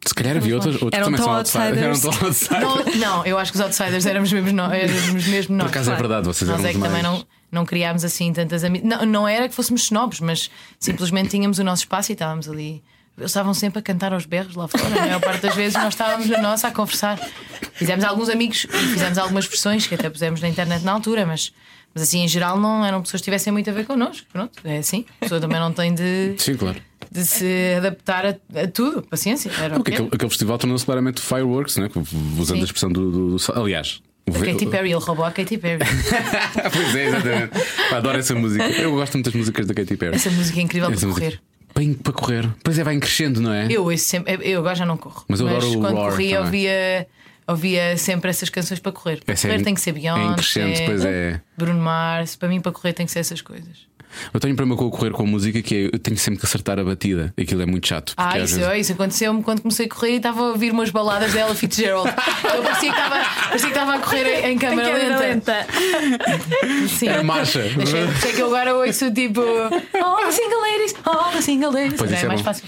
Se calhar havia outros, outros Eram também são outsiders. Eram outsiders. Não, não, eu acho que os outsiders éramos mesmo nós. Éramos mesmo nós. Por acaso é Claro. verdade, vocês Nós eram é que os também mais- não, não criámos assim tantas amizades. Não, não era que fôssemos snobs, mas simplesmente tínhamos o nosso espaço e estávamos ali. Eles estavam sempre a cantar aos berros lá fora. A maior parte das vezes nós estávamos na nossa a conversar. Fizemos alguns amigos e fizemos algumas versões que até pusemos na internet na altura, mas, mas assim, em geral, não eram pessoas que tivessem muito a ver connosco. Pronto, é assim. A pessoa também não tem de, Sim, claro. De se adaptar a, a tudo. Paciência. Era aquele, aquele festival tornou-se claramente fireworks, né? usando Sim. a expressão do. do- do- aliás. o- A Katy Perry, ele roubou a Katy Perry. pois é, exatamente. Adoro essa música. Eu gosto muito das músicas da Katy Perry. Essa música é incrível Essa para música- correr. Bem para correr. Pois é, vai crescendo, não é? Eu sempre, eu agora já não corro. Mas eu adoro o quando Roar corria ouvia, ouvia sempre essas canções para correr. Para é correr em- tem que ser é em Beyoncé, crescendo, pois é. Bruno Mars. Para mim, para correr tem que ser essas coisas. Eu tenho um problema com o correr com a música que é eu tenho sempre que acertar a batida. Aquilo é muito chato. Ah, isso, vezes- isso aconteceu-me quando comecei a correr e estava a ouvir umas baladas dela Fitzgerald. Eu parecia que estava, parecia que estava a correr em, em câmera lenta. Sim. É marcha. Achei, achei que eu agora ouço tipo All the single ladies, all the single ladies. Pois é é mais bom. fácil.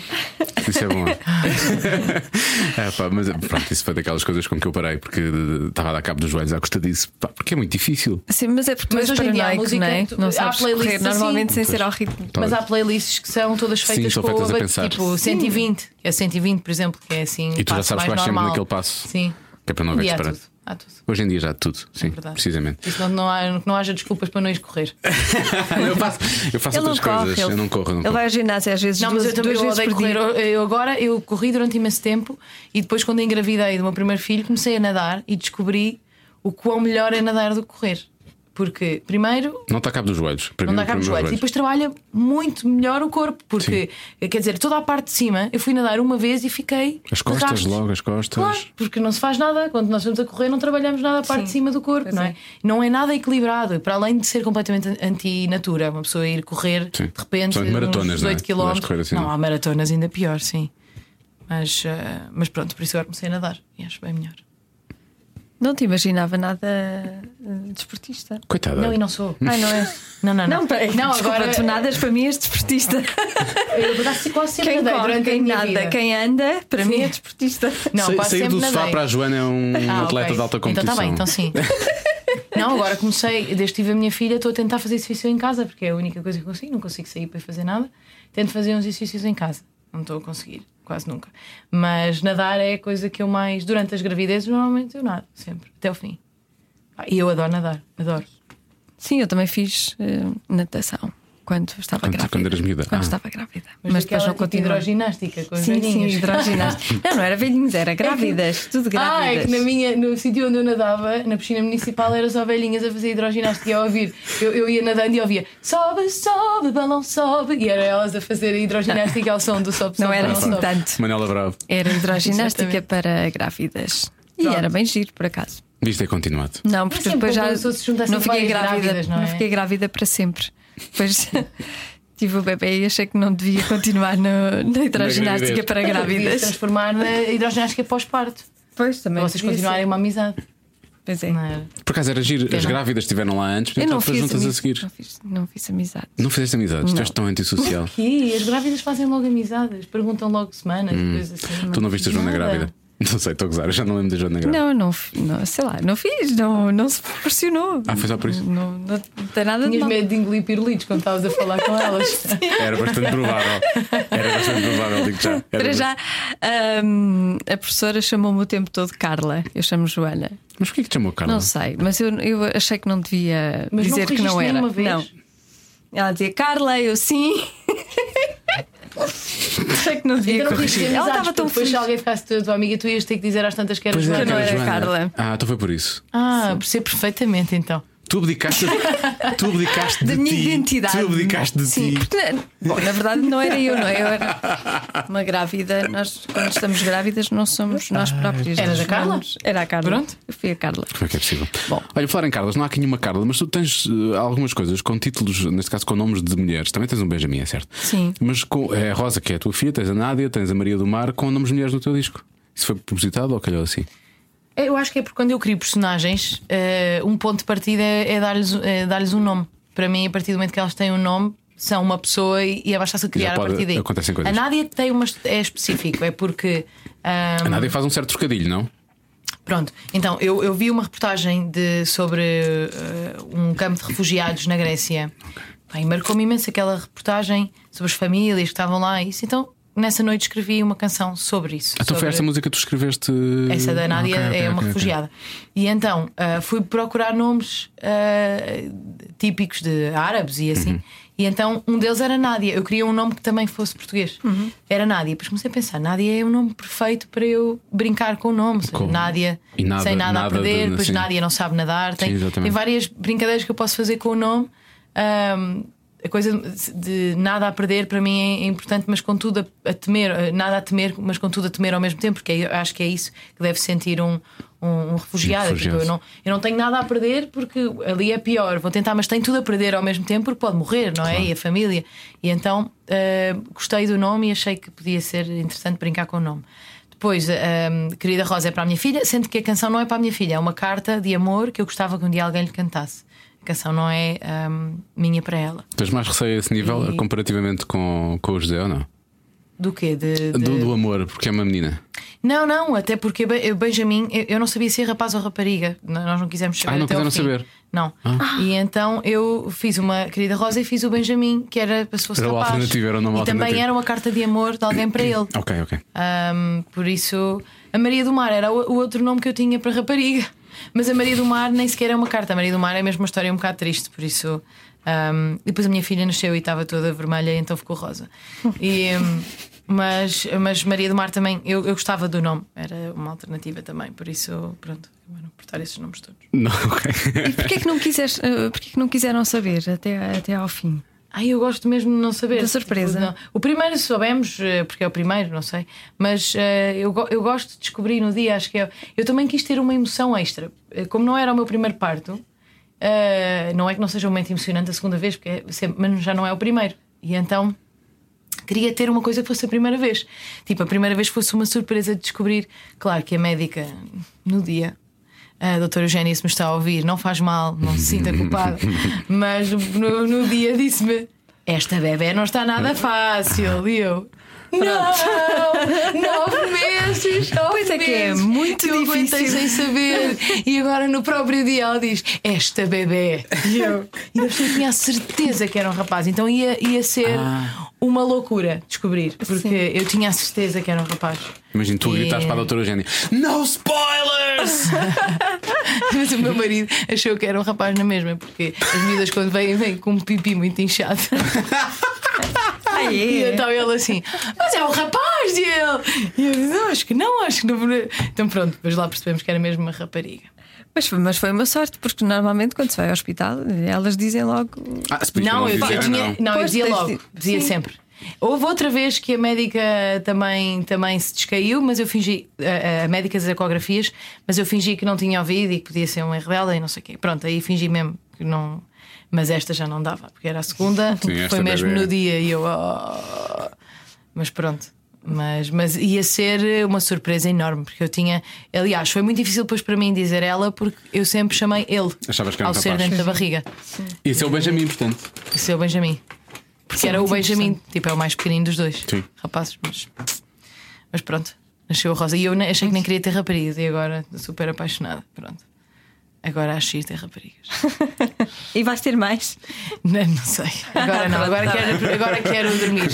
Isso é bom. é, pá, mas pronto, isso foi daquelas coisas com que eu parei porque eh, estava a dar cabo dos joelhos à custa disso. Pá, porque é muito difícil. Sim, mas é porque Mas hoje em dia a música- não é? tu- Não há sabes playlists correr assim. Normalmente sem ser ao ritmo. Mas há playlists que são todas feitas são com feitas a pensar. tipo 120, que é 120, por exemplo, que é assim. E tu já sabes que mais vais sempre normal. naquele passo. Sim. Que é para não haver há disparate. tudo. Há tudo. Hoje em dia já há tudo, sim, Verdade. precisamente. Isso não, não, há, não haja desculpas para não ir correr. eu faço, eu faço outras coisas. corre, ele, eu não corro, eu não ele corro. vai ao ginásio às vezes Não, mas duas, eu também eu odeio correr. Eu, eu agora eu corri durante imenso tempo e depois, quando engravidei do meu primeiro filho, comecei a nadar e descobri o quão melhor é nadar do que correr. Porque, primeiro, Não está a cabo dos joelhos. Para não dá cabo dos joelhos. E depois trabalha muito melhor o corpo. Porque, quer dizer, toda a parte de cima, eu fui nadar uma vez e fiquei. As de costas, rastros. logo, as costas. Claro, porque não se faz nada. Quando nós vamos a correr, não trabalhamos nada a parte de cima do corpo, Pois não é? é. Não é nada equilibrado. Para além de ser completamente anti-natura, uma pessoa ir correr Sim. de repente. São maratonas, uns não é? 18 km. Assim, não, não. há maratonas ainda pior, sim. Mas, eh, mas pronto, por isso agora comecei a nadar e acho bem melhor. Não te imaginava nada eh, desportista. Coitada. Não, e não sou. Ai, não é? Não, não, não. Não, peraí, não desculpa, agora. tu nadas para mim és desportista. Eu quase quase sempre Quem nadei corre, durante a quem minha nada, vida. quem anda, para mim Sim. é desportista. Não, Sa- quase Sair do sofá nadei. para a Joana é um Ah, atleta ok. de alta Então competição. está bem, então sim. Não, agora comecei, desde que tive a minha filha, estou a tentar fazer exercício em casa, porque é a única coisa que consigo, não consigo sair para fazer nada. Tento fazer uns exercícios em casa. Não estou a conseguir, quase nunca. Mas nadar é a coisa que eu mais. Durante as gravidezes, normalmente eu nado, sempre, até o fim. Ah, E eu adoro nadar, adoro. Sim, eu também fiz eh, natação quando estava Quando- grávida. quando eras miúda? Quando Ah. estava grávida. Mas, Mas, depois não tipo continuei. hidroginástica com os Sim, sim, hidroginástica. não, não era velhinhos, era grávidas, tudo Ah, é grávidas. que na minha, no sítio onde eu nadava, na piscina municipal, era só velhinhas a fazer hidroginástica e a ouvir. Eu, eu ia nadando e ouvia sobe, sobe, balão sobe. E era elas a fazer hidroginástica ao som do sobe, sobe, Não era balão assim sobe. tanto. Manela Bravo. Era hidroginástica para grávidas. E Pronto. era bem giro, por acaso. Devias ter continuado. Não, porque sempre depois já não fiquei grávida, grávidas, não é? fiquei grávida para sempre. Depois tive o bebê e achei que não devia continuar no, na hidroginástica gravidez. para grávidas. transformar na hidroginástica pós-parto. Pois também. Para vocês continuarem ser. uma amizade. Pois é. Por acaso era giro. As não. grávidas estiveram lá antes, depois fiz, juntas a seguir. não fiz, não fiz amizade. Não fizeste amizades, tu Não. és tão antissocial. E as grávidas fazem logo amizades, perguntam logo semanas, coisas assim. Tu não viste a Joana Nada. grávida? Não sei, estou a gozar, eu já não lembro da Joana Grave. Não, não, não, sei lá, não fiz, não, não se proporcionou. Ah, foi só por isso? Não, não, não tem nada de Tinhas medo de engolir pirulitos quando estavas a falar com elas. Era bastante provável. Era bastante provável, digo já. Era Para já, ahm, a professora chamou-me o tempo todo Carla. Eu chamo Joana. Mas porquê que te chamou Carla? Não sei, mas eu, eu achei que não devia Mas não dizer que não era. vez? Não. Ela dizia Carla, eu sim. achei que não devia Então corrigir. Ela estava tão depois feliz. se alguém ficasse tua, tua amiga, tu ias ter que dizer às tantas que era Pois é, Joana. que não era Joana. Carla. Ah, então foi por isso. Ah, percebo perfeitamente então. Tu abdicaste, tu abdicaste Da de minha ti. identidade. Tu abdicaste de Sim, ti. porque na, bom, na verdade não era eu, não é? Eu era uma grávida. Nós, quando estamos grávidas, não somos nós próprios. Eras Nós a Carla? Era a Carla. Pronto. Eu fui a Carla. Como é que é possível? Bom. Olha, falar em Carlas, não há aqui nenhuma Carla, mas tu tens eh, algumas coisas com títulos, neste caso com nomes de mulheres. Também tens um Benjamin, é certo? Sim. Mas com, é a Rosa, que é a tua filha, tens a Nádia, tens a Maria do Mar, com nomes de mulheres no teu disco. Isso foi propositado ou calhou assim? Eu acho que é porque quando eu crio personagens, eh, um ponto de partida é, dar-lhes é dar-lhes um nome. Para mim, a partir do momento que elas têm um nome, são uma pessoa e, e é basta-se criar a pode- partir daí. acontecem coisas. A Nádia tem uma, é específico, é porque. ahm, A Nádia faz um certo trocadilho, não? Pronto, então eu, eu vi uma reportagem de, sobre eh, um campo de refugiados na Grécia. Pá, e marcou-me imenso aquela reportagem sobre as famílias que estavam lá. e Isso. Então, nessa noite escrevi uma canção sobre isso. Então foi esta música que tu escreveste. essa da Nádia Ok, ok, é uma ok, ok. refugiada. E então ah, fui procurar nomes ah, típicos de árabes e assim. Uhum. E então um deles era Nádia. Eu queria um nome que também fosse português. Era Nádia. Depois comecei a pensar: Nádia é um nome perfeito para eu brincar com o nome. Com- Nádia nada- sem nada, nada a perder. de- depois sim. Nádia não sabe nadar. Tem, Sim, exatamente. tem várias brincadeiras que eu posso fazer com o nome. Ahm, a coisa de nada a perder para mim é importante, mas contudo a, a temer, eh, nada a temer, mas contudo a temer ao mesmo tempo, porque eu acho que é isso que deve sentir um, um, um refugiado. Um refugiado. Tipo, eu, não, eu não tenho nada a perder porque ali é pior, vou tentar, mas tenho tudo a perder ao mesmo tempo porque pode morrer, não é? E a família. E então eh, gostei do nome e achei que podia ser interessante brincar com o nome. Depois, ehm, Querida Rosa é para a minha filha, sendo que a canção não é para a minha filha, é uma carta de amor que eu gostava que um dia alguém lhe cantasse. A canção não é ehm, minha para ela. Tens mais receio a esse nível E- comparativamente com, com o José ou não? Do quê? De, de- Do, do amor, porque é uma menina. Não, não, até porque o Benjamin, eu, eu não sabia se é rapaz ou rapariga. Nós não quisemos saber. Ah, não quiseram saber? Não. E então eu fiz uma querida Rosa e fiz o Benjamin, que era para se fosse Era o rapaz. alternativo, era o nome e também era uma carta de amor de alguém para ele. Ok, ok. Ahm, por isso, a Maria do Mar era o, o outro nome que eu tinha para rapariga. Mas a Maria do Mar nem sequer é uma carta. A Maria do Mar é mesmo uma história um bocado triste, por isso. e depois a minha filha nasceu e estava toda vermelha, então ficou rosa. E, mas, mas Maria do Mar também, eu, eu gostava do nome, era uma alternativa também, por isso, pronto, acabaram por estar esses nomes todos. Não, ok. E porquê que não, quiseres, eh, porquê que não quiseram saber até, até ao fim? Ai, eu gosto mesmo de não saber. Da surpresa. Não. O primeiro soubemos, eh, porque é o primeiro, não sei. Mas eh, eu, eu gosto de descobrir no dia, acho que é. Eu também quis ter uma emoção extra. Eh, Como não era o meu primeiro parto, eh, não é que não seja um momento emocionante a segunda vez, porque é sempre, mas já não é o primeiro. E então queria ter uma coisa que fosse a primeira vez. Tipo, a primeira vez fosse uma surpresa de descobrir. Claro que a médica, no dia, a doutora Eugénia, se me está a ouvir, não faz mal, não se sinta culpada, mas no, no dia disse-me: Esta bebê não está nada fácil. E eu. Não, nove meses, nove Pois é que é meses muito eu difícil. sem saber. E agora no próprio dia ela diz: Esta bebê. E eu, e eu tinha a certeza que era um rapaz. Então ia, ia ser Ah. uma loucura descobrir. Porque eu tinha a certeza que era um rapaz. Imagina tu E- gritares para a doutora Eugénia: No spoilers! Mas o meu marido achou que era um rapaz na mesma, porque as miúdas quando vêm, vêm com um pipi muito inchado. Ah, E é? então ele assim, mas é um rapaz dele! E eu disse, não, acho que não, acho que não. Então pronto, depois lá percebemos que era mesmo uma rapariga. Mas, foi- mas foi uma sorte, porque normalmente quando se vai ao hospital, elas dizem logo. Ah, Não, eu, dizer, eu tinha, não. não, eu dizia logo, dizia sim. sempre. Houve outra vez que a médica também, também se descaiu, mas eu fingi, a, a médica das ecografias, mas eu fingi que não tinha ouvido e que podia ser uma rebelde e não sei o quê. Pronto, aí fingi mesmo que não. Mas esta já não dava, porque era a segunda, Sim, foi mesmo bebé. no dia e eu. "Oh". Mas pronto. Mas, mas ia ser uma surpresa enorme, porque eu tinha. Aliás, foi muito difícil depois para mim dizer ela, porque eu sempre chamei ele Achavas que era ao ser dentro da barriga. Esse é o Benjamin, portanto. Esse é o Benjamin. Porque é era o Benjamin, tipo, é o mais pequenino dos dois Sim. rapazes, mas, mas pronto. Nasceu a Rosa. E eu achei que nem queria ter raparigas e agora estou super apaixonada. Pronto. Agora acho que ia ter raparigas. E vais ter mais. Não, não sei. Agora não. Agora quero, agora quero dormir.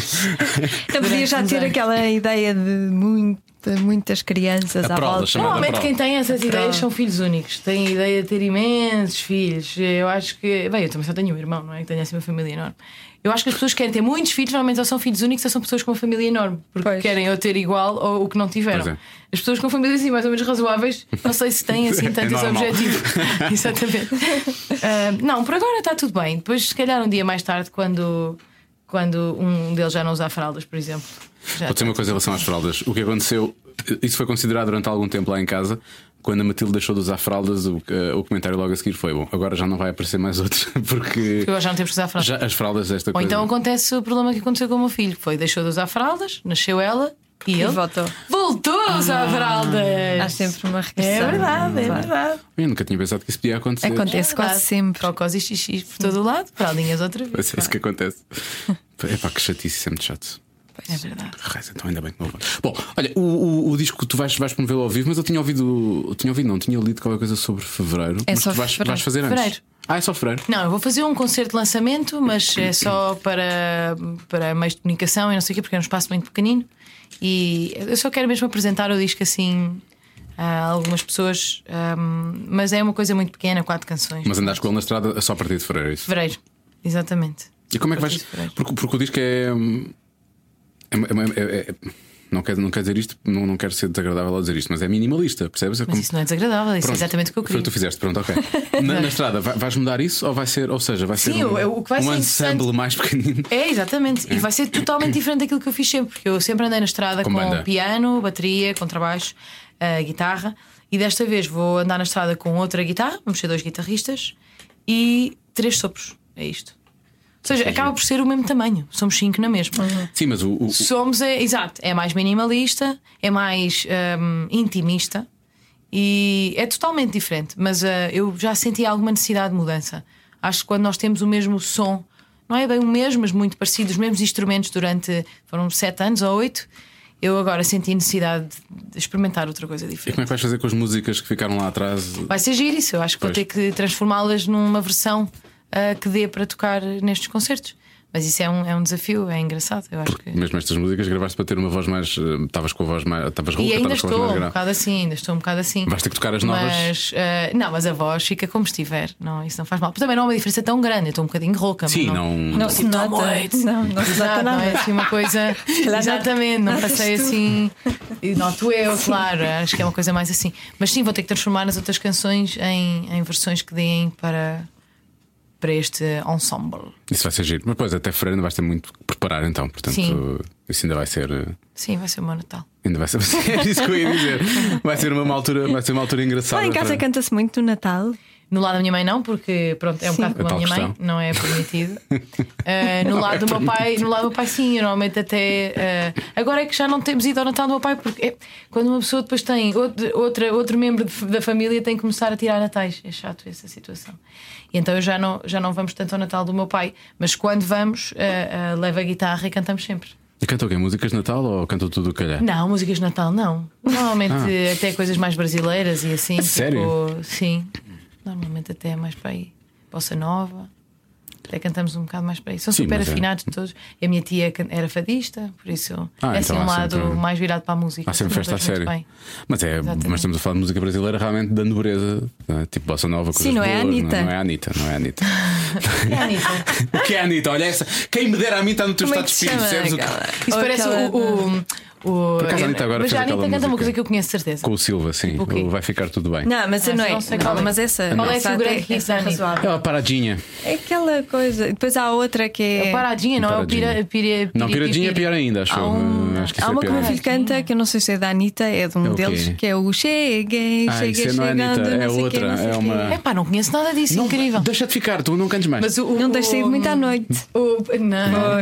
Então podia já ter aquela ideia de muita, muitas crianças A à prova, volta. Normalmente prova. quem tem essas ideias são filhos únicos. Tem a ideia de ter imensos filhos. Eu acho que. Bem, eu também só tenho um irmão, não é? Que tenho assim uma família enorme. Eu acho que as pessoas que querem ter muitos filhos, normalmente ou são filhos únicos ou são pessoas com uma família enorme. Porque Pois. querem ou ter igual ou o que não tiveram. É. As pessoas com famílias assim mais ou menos razoáveis, não sei se têm assim tanto esse normal. objetivo. Exatamente. Ah, não, por agora está tudo bem. Depois, se calhar, um dia mais tarde, quando, quando um deles já não usar fraldas, por exemplo. já Pode ser uma coisa em relação às fraldas. O que aconteceu, isso foi considerado durante algum tempo lá em casa. Quando a Matilde deixou de usar fraldas, o, eh, o comentário logo a seguir foi: Bom, agora já não vai aparecer mais outros, porque Agora já não temos que usar fraldas. já as fraldas desta Ou coisa. então acontece o problema que aconteceu com o meu filho: foi deixou de usar fraldas, nasceu ela e E ele voltou. voltou a usar fraldas. Há sempre uma É regressão. verdade, é verdade. Eu nunca tinha pensado que isso podia acontecer. Acontece É quase sempre. Cocós e xixi por todo o lado, fraldinhas outra vez. Mas é isso que acontece. É pá, que chatice, isso é muito chato. É verdade. Raiz, então ainda bem que não vou. Bom, olha, o, o, o disco que tu vais, vais promovê-lo ao vivo, mas eu tinha ouvido, eu tinha ouvido, não, tinha lido qualquer coisa sobre fevereiro. É mas só tu vais, fevereiro. vais fazer antes. Fevereiro. Ah, é só fevereiro. Não, eu vou fazer um concerto de lançamento, mas é só para, para meios de comunicação e não sei o quê, porque é um espaço muito pequenino. E eu só quero mesmo apresentar o disco assim a algumas pessoas, ahm, mas é uma coisa muito pequena, quatro canções. Mas andaste com ele na estrada só a partir de fevereiro, é isso? Fevereiro, exatamente. E como é que vais. Porque, porque o disco é. Hum, é- é- é- é- não, quero, não quero dizer isto, não, não quero ser desagradável ao dizer isto, mas é minimalista, percebes? É Mas como- isso não é desagradável, isso Pronto, é exatamente o que eu Foi o queria. que tu fizeste, pronto, ok. Na, na estrada, vai- vais mudar isso ou vai ser, ou seja, vai ser Sim, um, o- que vai um ser ensemble mais pequenino? É, exatamente. E vai ser totalmente diferente daquilo que eu fiz sempre, porque eu sempre andei na estrada Com com, piano, bateria, contrabaixo, uh, guitarra, e desta vez vou andar na estrada com outra guitarra, vamos ser dois guitarristas e três sopros. É isto. Seja, acaba por ser o mesmo tamanho, somos cinco na mesma. Sim, mas o, o- Somos, é, exato, é mais minimalista, é mais hum, intimista e é totalmente diferente. Mas ah, eu já senti alguma necessidade de mudança. Acho que quando nós temos o mesmo som, não é bem o mesmo, mas muito parecido, os mesmos instrumentos durante foram sete anos ou oito, eu agora senti necessidade de experimentar outra coisa e diferente. como é que vais fazer com as músicas que ficaram lá atrás? Vai ser giro isso, eu acho que vou Pois. ter que transformá-las numa versão ah, que dê para tocar nestes concertos. Mas isso é um, é um desafio, é engraçado. Eu acho que. Mesmo estas músicas gravaste para ter uma voz mais. eh, Estavas com a voz mais. Estavas E rouca, ainda estavas com a voz estou um grave. bocado assim, ainda estou um bocado assim. Vais ter que tocar as novas. Mas, eh, não, mas a voz fica como estiver. Não, isso não faz mal. Também não há uma diferença tão grande. Eu estou um bocadinho rouca. mas Sim, não. Não se Tipo, nota. Não, não se nota não é nada. assim uma coisa. Exatamente, não passei assim. E Noto eu, claro. Acho que é uma coisa mais assim. Mas sim, vou ter que transformar as outras canções em, em versões que deem para, para este ensemble. Isso vai ser giro. Mas depois, até fevereiro, ainda vais ter muito que preparar então. Portanto, Sim. isso ainda vai ser. eh, Sim, vai ser o meu Natal. Ainda vai ser. É isso que eu ia dizer. Vai ser uma altura, vai ser uma altura engraçada. Lá em casa para- canta-se muito no Natal. No lado da minha mãe, não, porque pronto, é um Sim. bocado como A tal minha mãe, questão. não é permitido. Eh, no lado do meu pai, no lado do meu pai, sim, eu normalmente até. eh, agora é que já não temos ido ao Natal do meu pai, porque é- quando uma pessoa depois tem outro, outra, outro membro de- da família tem que começar a tirar natais. É chato essa situação. E então eu já não, já não vamos tanto ao Natal do meu pai, mas quando vamos, eh, eh, leva a guitarra e cantamos sempre. E canta o quê? Músicas de Natal ou canta tudo o que calhar? Não, músicas de Natal não. Normalmente até coisas mais brasileiras e assim. Ah. sério? Tipo, sim. Normalmente até mais para aí. Bossa Nova. Até cantamos um bocado mais para aí. São Sim, super é. afinados todos. E a minha tia era fadista, por isso Ah, é assim então um há lado sempre- mais virado para a música. Há sempre festa a sério. bem. Mas é, Exatamente. mas estamos a falar de música brasileira realmente da nobreza, é? tipo bossa nova, coisas não é boas, Anitta. Não, não é a Anitta, não é a Anitta. É a Anitta. o que é a Anitta? Olha essa. Quem me dera a mim está no teu Como é estado de espírito? Isso parece o. o, o Por acaso a Anitta agora mas fez a Anitta canta uma coisa que eu conheço de certeza. Com o Silva, sim. O quê? Vai ficar tudo bem. Não, mas Ah, não é. não sei qual é. mas essa. Qual é essa hit essa é Anitta? razoável. É uma paradinha. É aquela coisa. Depois há outra que é. A paradinha, não é o Paradinha. pira, pira, Não, pira, piradinha é pior ainda, acho. Há, eu. um- acho que isso há é uma que o meu filho canta, que eu não sei se é da Anitta, é de um É deles, que é o Cheguei, Ah, cheguei, não é chegando. Anitta, é não sei outra, não é uma- É pá, não conheço nada disso, Não, incrível. Deixa de ficar, tu não cantes mais. Mas o, o, Não deixei de o- muito à noite. Não, não.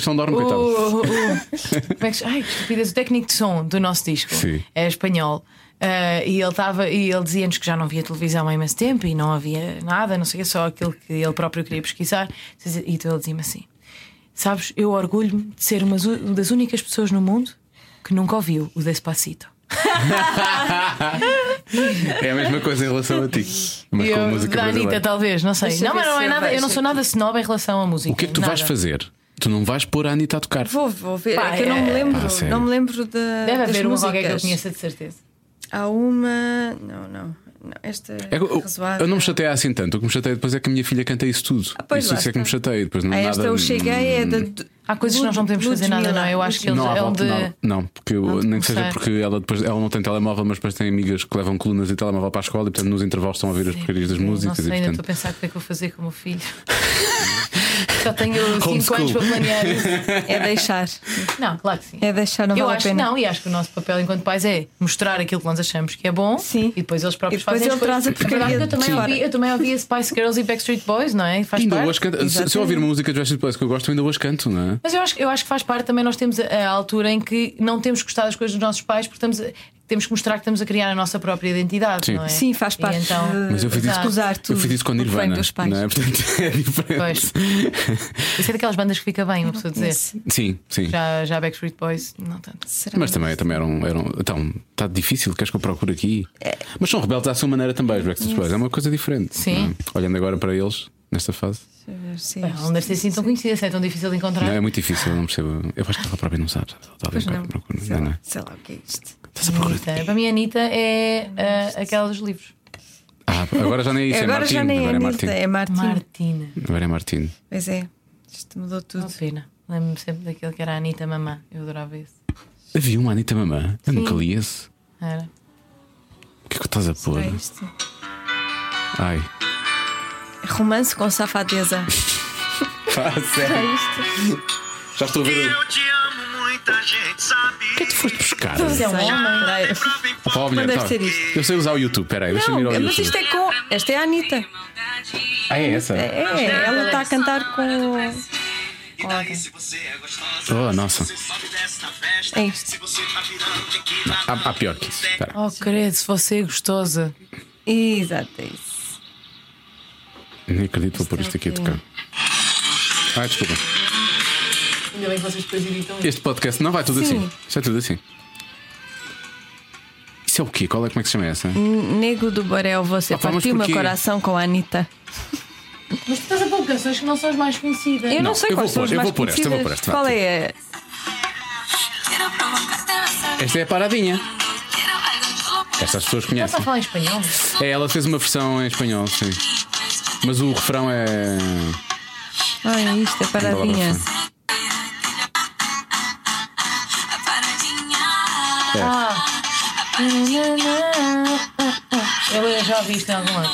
Que não dorme, O, coitado. o, como é que Ai, que estupidez. O técnico de som do nosso disco Sim. é espanhol. Ah, e ele estava e ele dizia-nos que já não via televisão há imenso tempo e não havia nada, não sei só aquilo que ele próprio queria pesquisar. E então ele dizia-me assim: Sabes, eu orgulho-me de ser uma das únicas pessoas no mundo que nunca ouviu o Despacito. É a mesma coisa em relação a ti. Mas E com a eu, música da Anitta, talvez, não sei. Não, mas não é eu nada. Eu não sou nada snob em relação à música. O que é que tu vais nada. fazer? Tu não vais pôr a Anitta a tocar. Vou, vou ver. Pá, é que eu não me é- lembro. Ah, sério? não me lembro de. Deve das haver uma músicas. qualquer que eu conheça de certeza. Há uma. Não, não. não esta é, É eu, razoável. eu não me chateia assim tanto. O que me chateia depois é que a minha filha canta isso tudo. Ah, pois isso, lá isso é que me chateia. Depois não Ah, nada. esta eu cheguei é da. Há coisas que nós não podemos fazer nada, não é? Eu acho que eles Não, é volta, não, não, porque eu- nem que seja porque ela depois ela não tem telemóvel, mas depois tem amigas que levam colunas e telemóvel para a escola e portanto nos intervalos estão a ouvir as porcarias das Não músicas sei, e ainda estou a portanto. pensar o que é que eu vou fazer com o meu filho. Só tenho 5 Homeschool. anos para planear isso. É deixar. Não, claro que sim. É deixar, não eu vale acho a pena. que não, e acho que o nosso papel enquanto pais é mostrar aquilo que nós achamos que é bom Sim. e depois eles próprios E depois fazem ele as coisas. traz a porcaria eu também, ouvi, eu também ouvi Spice Girls e Backstreet Boys, não é? Faz Ainda parte. hoje canto, se, eu ouvir música de Backstreet Boys que eu gosto, eu ainda hoje canto, não é? Mas eu acho, eu acho que faz parte também. Nós temos a, a altura em que não temos gostado das coisas dos nossos pais, porque estamos a- temos que mostrar que estamos a criar a nossa própria identidade, Sim. não é? Sim, faz E parte. então, de- Mas eu fiz isso, eu fiz isso com Nirvana. dos pais. Não é? Portanto é diferente. Pois. Isso é daquelas bandas que fica bem, uma pessoa dizer. Sim, sim. Já, já Backstreet Boys, não tanto. será? Mas também, também eram, eram. Então, está difícil, queres que eu procure aqui? Mas são rebeldes à sua maneira também, os Backstreet Boys. É uma coisa diferente. Sim. não é? Olhando agora para eles, nesta fase. Sim, Bem, Não deve ser assim tão conhecida, se é tão difícil de encontrar. Não, é muito difícil, eu não percebo. Eu acho que ela própria não sabe. Talvez não. procure. Sei Não, não. lá, sei lá o que é isto. Estás a procurar. Anitta. Para mim, a Anitta é ah, aquela dos livros. Ah, agora já nem é isso, é Agora Martin. já nem é Agora é é Martin. Martina. Agora é Martin. Pois é, isto mudou tudo. Não pena. Lembro-me sempre daquele que era a Anitta Mamã. Eu adorava esse. Havia uma Anitta Mamã. Eu Sim. nunca li esse. Era. O que é que estás a pôr? É isto. Ai. Romance com safadeza. Pá, sério. É isto. Já estou a ver. Eu te amo, muita gente sabe. O que é que tu foste buscar? Não sei, é um homem. Opa, ó, mulher, Não deve tá. ser isto. Eu sei usar o YouTube, peraí, deixa-me ir Não, ao mas YouTube. isto é com. Esta é a Anitta. Ah, é essa? É, ela está a cantar com. Você é gostosa, Oh, nossa. você festa. É isto. Você Há, há pior que isso. Espera. Oh, credo, se você é gostosa. Exato, é isso. Nem acredito que vou pôr isto aqui a tocar. Ai, desculpa. Ainda bem que vocês depois editam. Este podcast não vai tudo Sim. assim. Isto é tudo assim. Isso é o quê? Qual é como é que se chama essa? Nego do Borel, você mas partiu meu porquê? coração com a Anitta. Mas tu estás a pôr canções que não são as mais conhecidas. Eu não, Não, sei eu vou quais são pôr, as eu mais vou pôr esta, eu vou pôr conhecidas. esta, Qual é? Esta é a paradinha. Estas pessoas Estás conhecem. a falar em espanhol? É, ela fez uma versão em espanhol, sim. Mas o refrão é. Ah, é isto, é paradinha. É. Ah. Eu já ouvi isto em algum lado.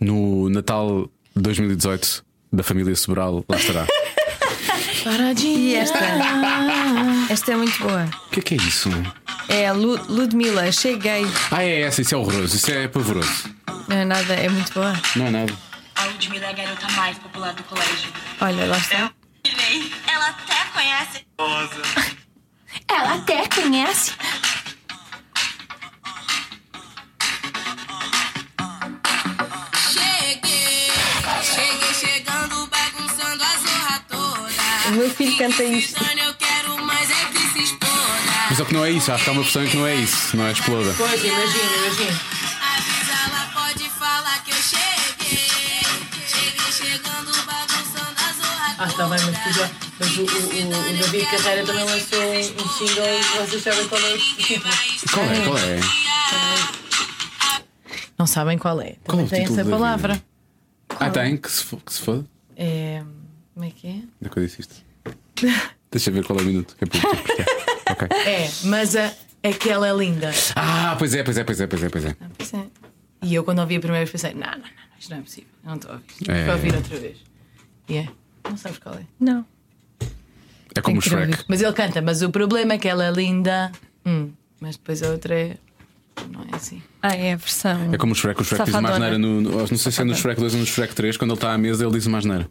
No Natal de 2018 da família Sobral, lá estará. Paradinha. E esta? Esta é muito boa. O que é que é isso? É Lu- Ludmilla, cheguei. Ah, é essa, isso é horroroso, isso é pavoroso. Não é nada, é muito boa. Não é nada. A Ludmilla é a garota mais popular do colégio. Olha, lá está. Ela até conhece. Ela até conhece. Cheguei, cheguei chegando, bagunçando a zorra toda. O meu filho canta isto. É que não é isso, acho que há uma versão que não é isso, não é exploda. Pois, imagina, imagina. Avisa, ela pode falar que eu cheguei. Cheguei chegando, bagunçando a zorra Ah, está bem, mas tu já. Mas o, o, o, o David Carreira também lançou um single e vocês sabem qual é o título. Qual é? Qual é? Não sabem qual é. Qual é Também o tem essa palavra. Ah, tem, que se, que se foda. É. Como é que é? Onde é que eu disse isto? Deixa eu ver qual é o minuto que é para é. Ok. É, mas a, aquela é linda. Ah, pois é, pois é, pois é, pois é, pois é. Ah, pois é. E eu, quando ouvi a primeira vez, pensei: não, não, não, isto não é possível. Eu não estou a ouvir. É. Vou ouvir outra vez. E é. Não sabes qual é. Não. É como o Shrek. ouvir. Mas ele canta, mas o problema é que ela é linda. Hum, mas depois a outra é. Não é assim. Ah, é a versão. É como o Shrek, o Shrek diz uma Safadona. asneira no, no- Não sei se é no Shrek 2 ou no Shrek 3, quando ele está à mesa, ele diz uma asneira.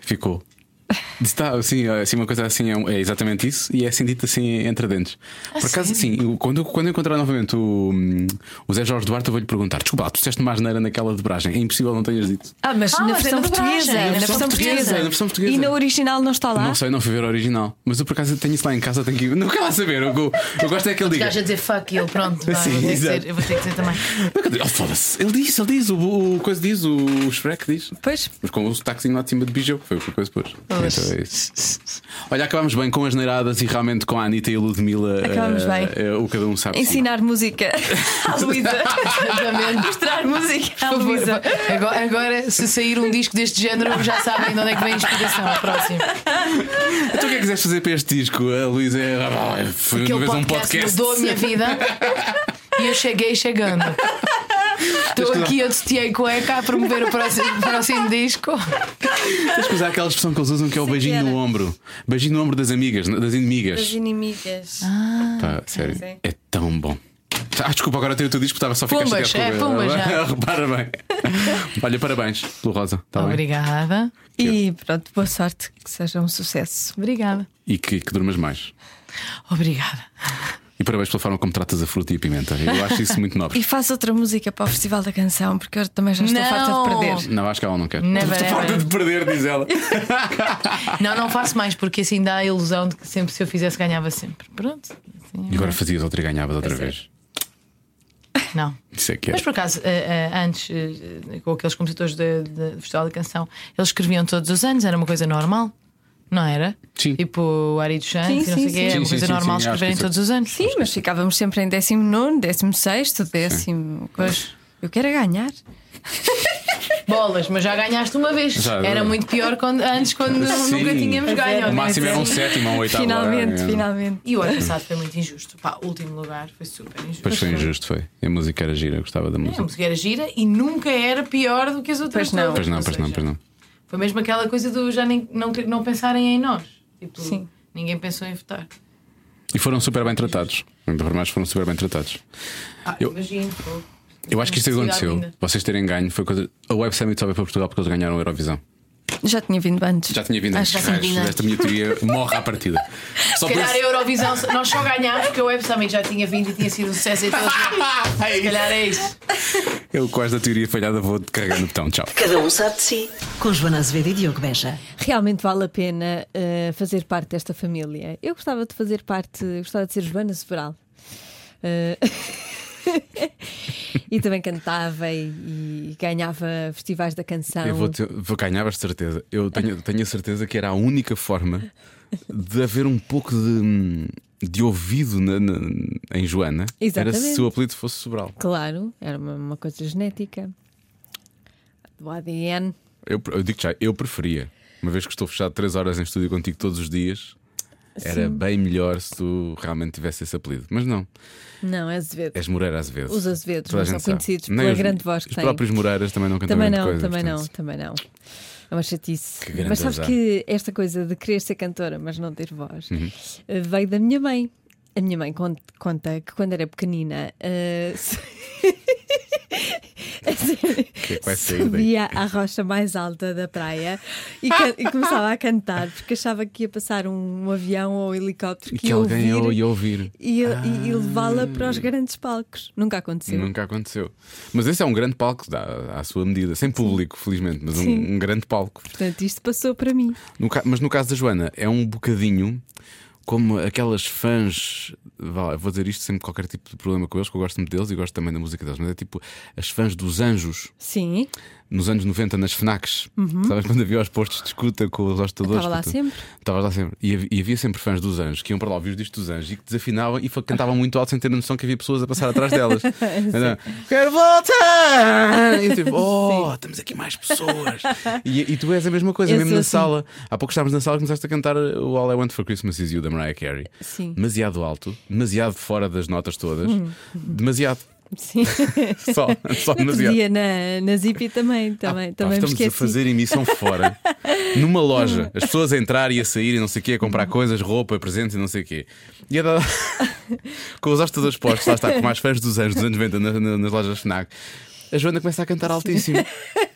Ficou. Está, assim, assim, uma coisa assim é, é exatamente isso e é assim dito assim entre dentes. Por acaso, sim, eu- quando, eu- quando eu encontrar novamente o, hum, o Zé Jorge Duarte, eu vou-lhe perguntar: desculpa, tu disseste uma asneira naquela dobragem, é impossível não tenhas dito. Ah, mas Ah, na mas é versão na dobragem, portuguesa. na versão versão portuguesa. portuguesa. Na versão portuguesa. E na original não está lá? Não sei, não fui ver a original, mas eu por acaso tenho isso lá em casa, tenho que ir. Não quero lá saber, eu, eu, eu gosto é que ele diga. Gajo a dizer fuck ele, pronto. vai, Sim, vou que exato. dizer, eu vou ter que dizer também. Ele foda-se, ele disse, ele diz, o, o coisa diz, o Shrek diz. Pois. Mas com o sotaquezinho lá de cima de Bijou, foi o que a coisa pôs. Então é isso. Olha, acabámos bem com as neiradas e realmente com a Anitta e a Ludmilla. Acabámos eh, bem. eh, o cada um sabe. Ensinar música à Luísa. Exatamente. Mostrar música à Luísa. Agora, agora, se sair um disco deste género, já sabem de onde é que vem a inspiração. A próxima. Então o que é que quiseste fazer para este disco? A Luísa é. Foi uma vez um podcast, podcast. mudou a minha vida e eu cheguei chegando. Estou aqui, eu testei cueca a promover o próximo, próximo disco. Tens que usar aquela expressão que eles usam que é o beijinho era. no ombro. Beijinho no ombro das amigas, das inimigas. Das inimigas. Pá, sério. sim. É tão bom. Ah, desculpa, agora tenho o teu disco, estava só a ficar Pumbas, é, pumbas, já. Repara bem. Olha, parabéns pelo Rosa. Tá bem? Obrigada. E pronto, boa sorte, que seja um sucesso. Obrigada. E que, que durmas mais. Obrigada. E parabéns pela forma como tratas a fruta e a pimenta. Eu acho isso muito nobre. E faço outra música para o Festival da Canção, porque eu também já estou Não. farta de perder. Não, acho que ela não quer. Never Estou farta de perder, diz ela. Não, não faço mais, porque assim dá a ilusão de que sempre se eu fizesse ganhava sempre. Pronto. Assim, E agora fazias outra e ganhavas outra é. vez. Não. Isso é que é. Mas por acaso, eh, eh, antes, eh, com aqueles compositores do Festival da Canção, eles escreviam todos os anos, era uma coisa normal, não era? Sim. Tipo o Ari dos Santos, Sim, e não sei o quê, era uma coisa sim, normal sim, escreverem todos os anos. Sim, mas ficávamos sempre em 19, 16, décimo. Pois. Eu quero é ganhar. Bolas, mas já ganhaste uma vez. Já, era já. muito pior quando, antes, quando Sim. nunca tínhamos A ganho. ver, O máximo era um sétimo ou um oitavo. finalmente, lugar. finalmente. E o ano passado foi muito injusto. Pá, último lugar foi super injusto. Depois foi injusto, foi. E a música era gira, eu gostava da A música. música era gira e nunca era pior do que as outras Pois não. Pois não, pois não, pois não. Foi mesmo aquela coisa do já nem, não, não pensarem em nós. Tipo, Sim. ninguém pensou em votar. E foram super bem tratados. Ainda por mais foram super bem tratados. Ah, Eu- imagino. pô. Eu acho que isto aconteceu. Vocês terem ganho foi coisa. A Web Summit só veio para Portugal porque eles ganharam a Eurovisão. Já tinha vindo antes. Já tinha vindo antes. já tinha vindo Esta minha teoria morre à partida. Só Se calhar a isso- Eurovisão, nós só ganhámos porque o Web Summit já tinha vindo e tinha sido um sucesso. Então, se calhar é isso. Eu com esta teoria falhada vou carregar no botão. Tchau. Cada um sabe de si. Com Joana Azevedo e Diogo Beja. Realmente vale a pena eh, fazer parte desta família. Eu gostava de fazer parte, gostava de ser Joana Sobral. Eh, e também cantava e, e ganhava festivais da canção. Eu vou, ter, vou ganhar a certeza. Eu tenho, tenho a certeza que era a única forma de haver um pouco de, de ouvido na- na- em Joana. Era Exatamente. se o apelido fosse Sobral. Claro, era uma, uma coisa genética do ADN. Eu, eu digo já, eu preferia. Uma vez que estou fechado 3 horas em estúdio contigo todos os dias, era bem melhor se tu realmente tivesse esse apelido. Mas não, Não, é Azevedo. és Moreira Azevedo. Os Azevedos não são gente sabe. conhecidos Nem pela os- grande voz que Os têm. próprios Moreiras também não cantam Também grande não, coisa. também não, portanto. também não. É uma chatice. Grande Mas sabes azar. que esta coisa de querer ser cantora, mas não ter voz, Uhum. eh, veio da minha mãe. A minha mãe con- conta que quando era pequenina eh, que é que subia à rocha mais alta da praia e, e começava a cantar porque achava que ia passar um, avião ou um helicóptero que que alguém ia, ouvir ia ouvir. e, e- e levá-la para os grandes palcos. Nunca aconteceu. Nunca aconteceu. Mas esse é um grande palco, dá à sua medida, sem público, felizmente, mas um, um grande palco. Portanto, isto passou para mim. No mas no caso da Joana, é um bocadinho como aquelas fãs. vou dizer isto sem qualquer tipo de problema com eles, que eu gosto muito deles e gosto também da música deles, mas é tipo as fãs dos anjos Sim, nos anos 90 nas FNACs. Sabes quando havia os postos de escuta com os hostadores? Estava lá sempre. Estava lá sempre. E havia, e havia sempre fãs dos anjos que iam para lá ouvir os discos dos anjos e que desafinavam e cantavam muito alto sem ter a noção que havia pessoas a passar atrás delas. Então, Quero voltar! E tipo, oh, temos aqui mais pessoas. E, e tu és a mesma coisa, Eu mesmo na assim. sala. Há pouco estávamos na sala e começaste a cantar o All I Want for Christmas Is You da Mariah Carey. Sim. Demasiado alto, demasiado fora das notas todas, demasiado. Sim. Só, só No demasiado. dia na, na Zipi também, também, Pá, também me estamos a fazer emissão fora, numa loja, as pessoas a entrar e a sair e não sei o quê, a comprar coisas, roupa, presentes e não sei o quê. E a dada- com os hostadores postos, lá está, com mais fãs dos anos, dos anos 90 na- na- nas lojas Fnac. A Joana começa a cantar altíssimo.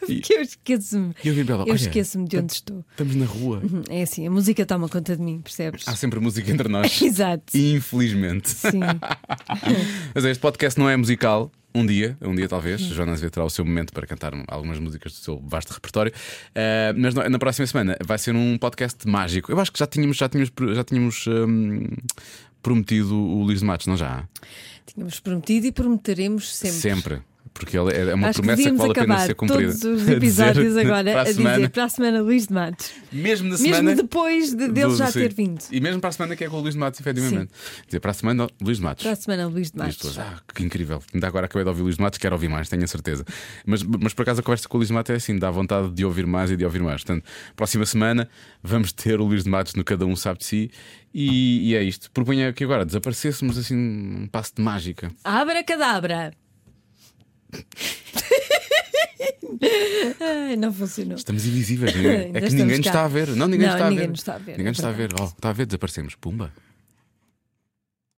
E Que eu esqueço-me. eu vi pela Eu esqueço-me de onde estou. Estamos na rua. É assim, a música toma conta de mim, percebes? Há sempre música entre nós. Exato. Infelizmente. Sim. Mas este podcast não é musical. Um dia, um dia talvez, Joana Azevedo terá o seu momento para cantar algumas músicas do seu vasto repertório. Uh, mas no- na próxima semana vai ser um podcast mágico. Eu acho que já tínhamos, já tínhamos, já tínhamos hum, prometido o Luís de Matos, não já? Tínhamos prometido e prometeremos sempre. Sempre. Porque ele é uma Acho que promessa que, devíamos vale a pena ser cumprida. todos os A dizer episódios agora para a, a semana, dizer para a semana Luís de Matos. mesmo na Mesmo semana. depois de, dele do- já sim. ter vindo. E mesmo para a semana que é com o Luís de Matos, efetivamente. Dizer, para a semana, Luís de Matos. Para a semana Luís de Matos. pessoas, ah, que incrível. Ainda agora acabei de ouvir o Luís de Matos, quero ouvir mais, tenho a certeza. Mas, mas por acaso a conversa com o Luís de Matos é assim, dá vontade de ouvir mais e de ouvir mais. Portanto, próxima semana vamos ter o Luís de Matos no Cada Um Sabe de Si. E, e é isto. Propunha que agora desaparecêssemos assim um passo de mágica. Abra cadabra. Ai, não funcionou. Estamos invisíveis, Ainda é que ninguém nos está a ver. Não, ninguém Não, nos está a ninguém ver. nos está a ver, Ninguém é nos está a ver. verdade. Oh, está a ver, desaparecemos. Pumba.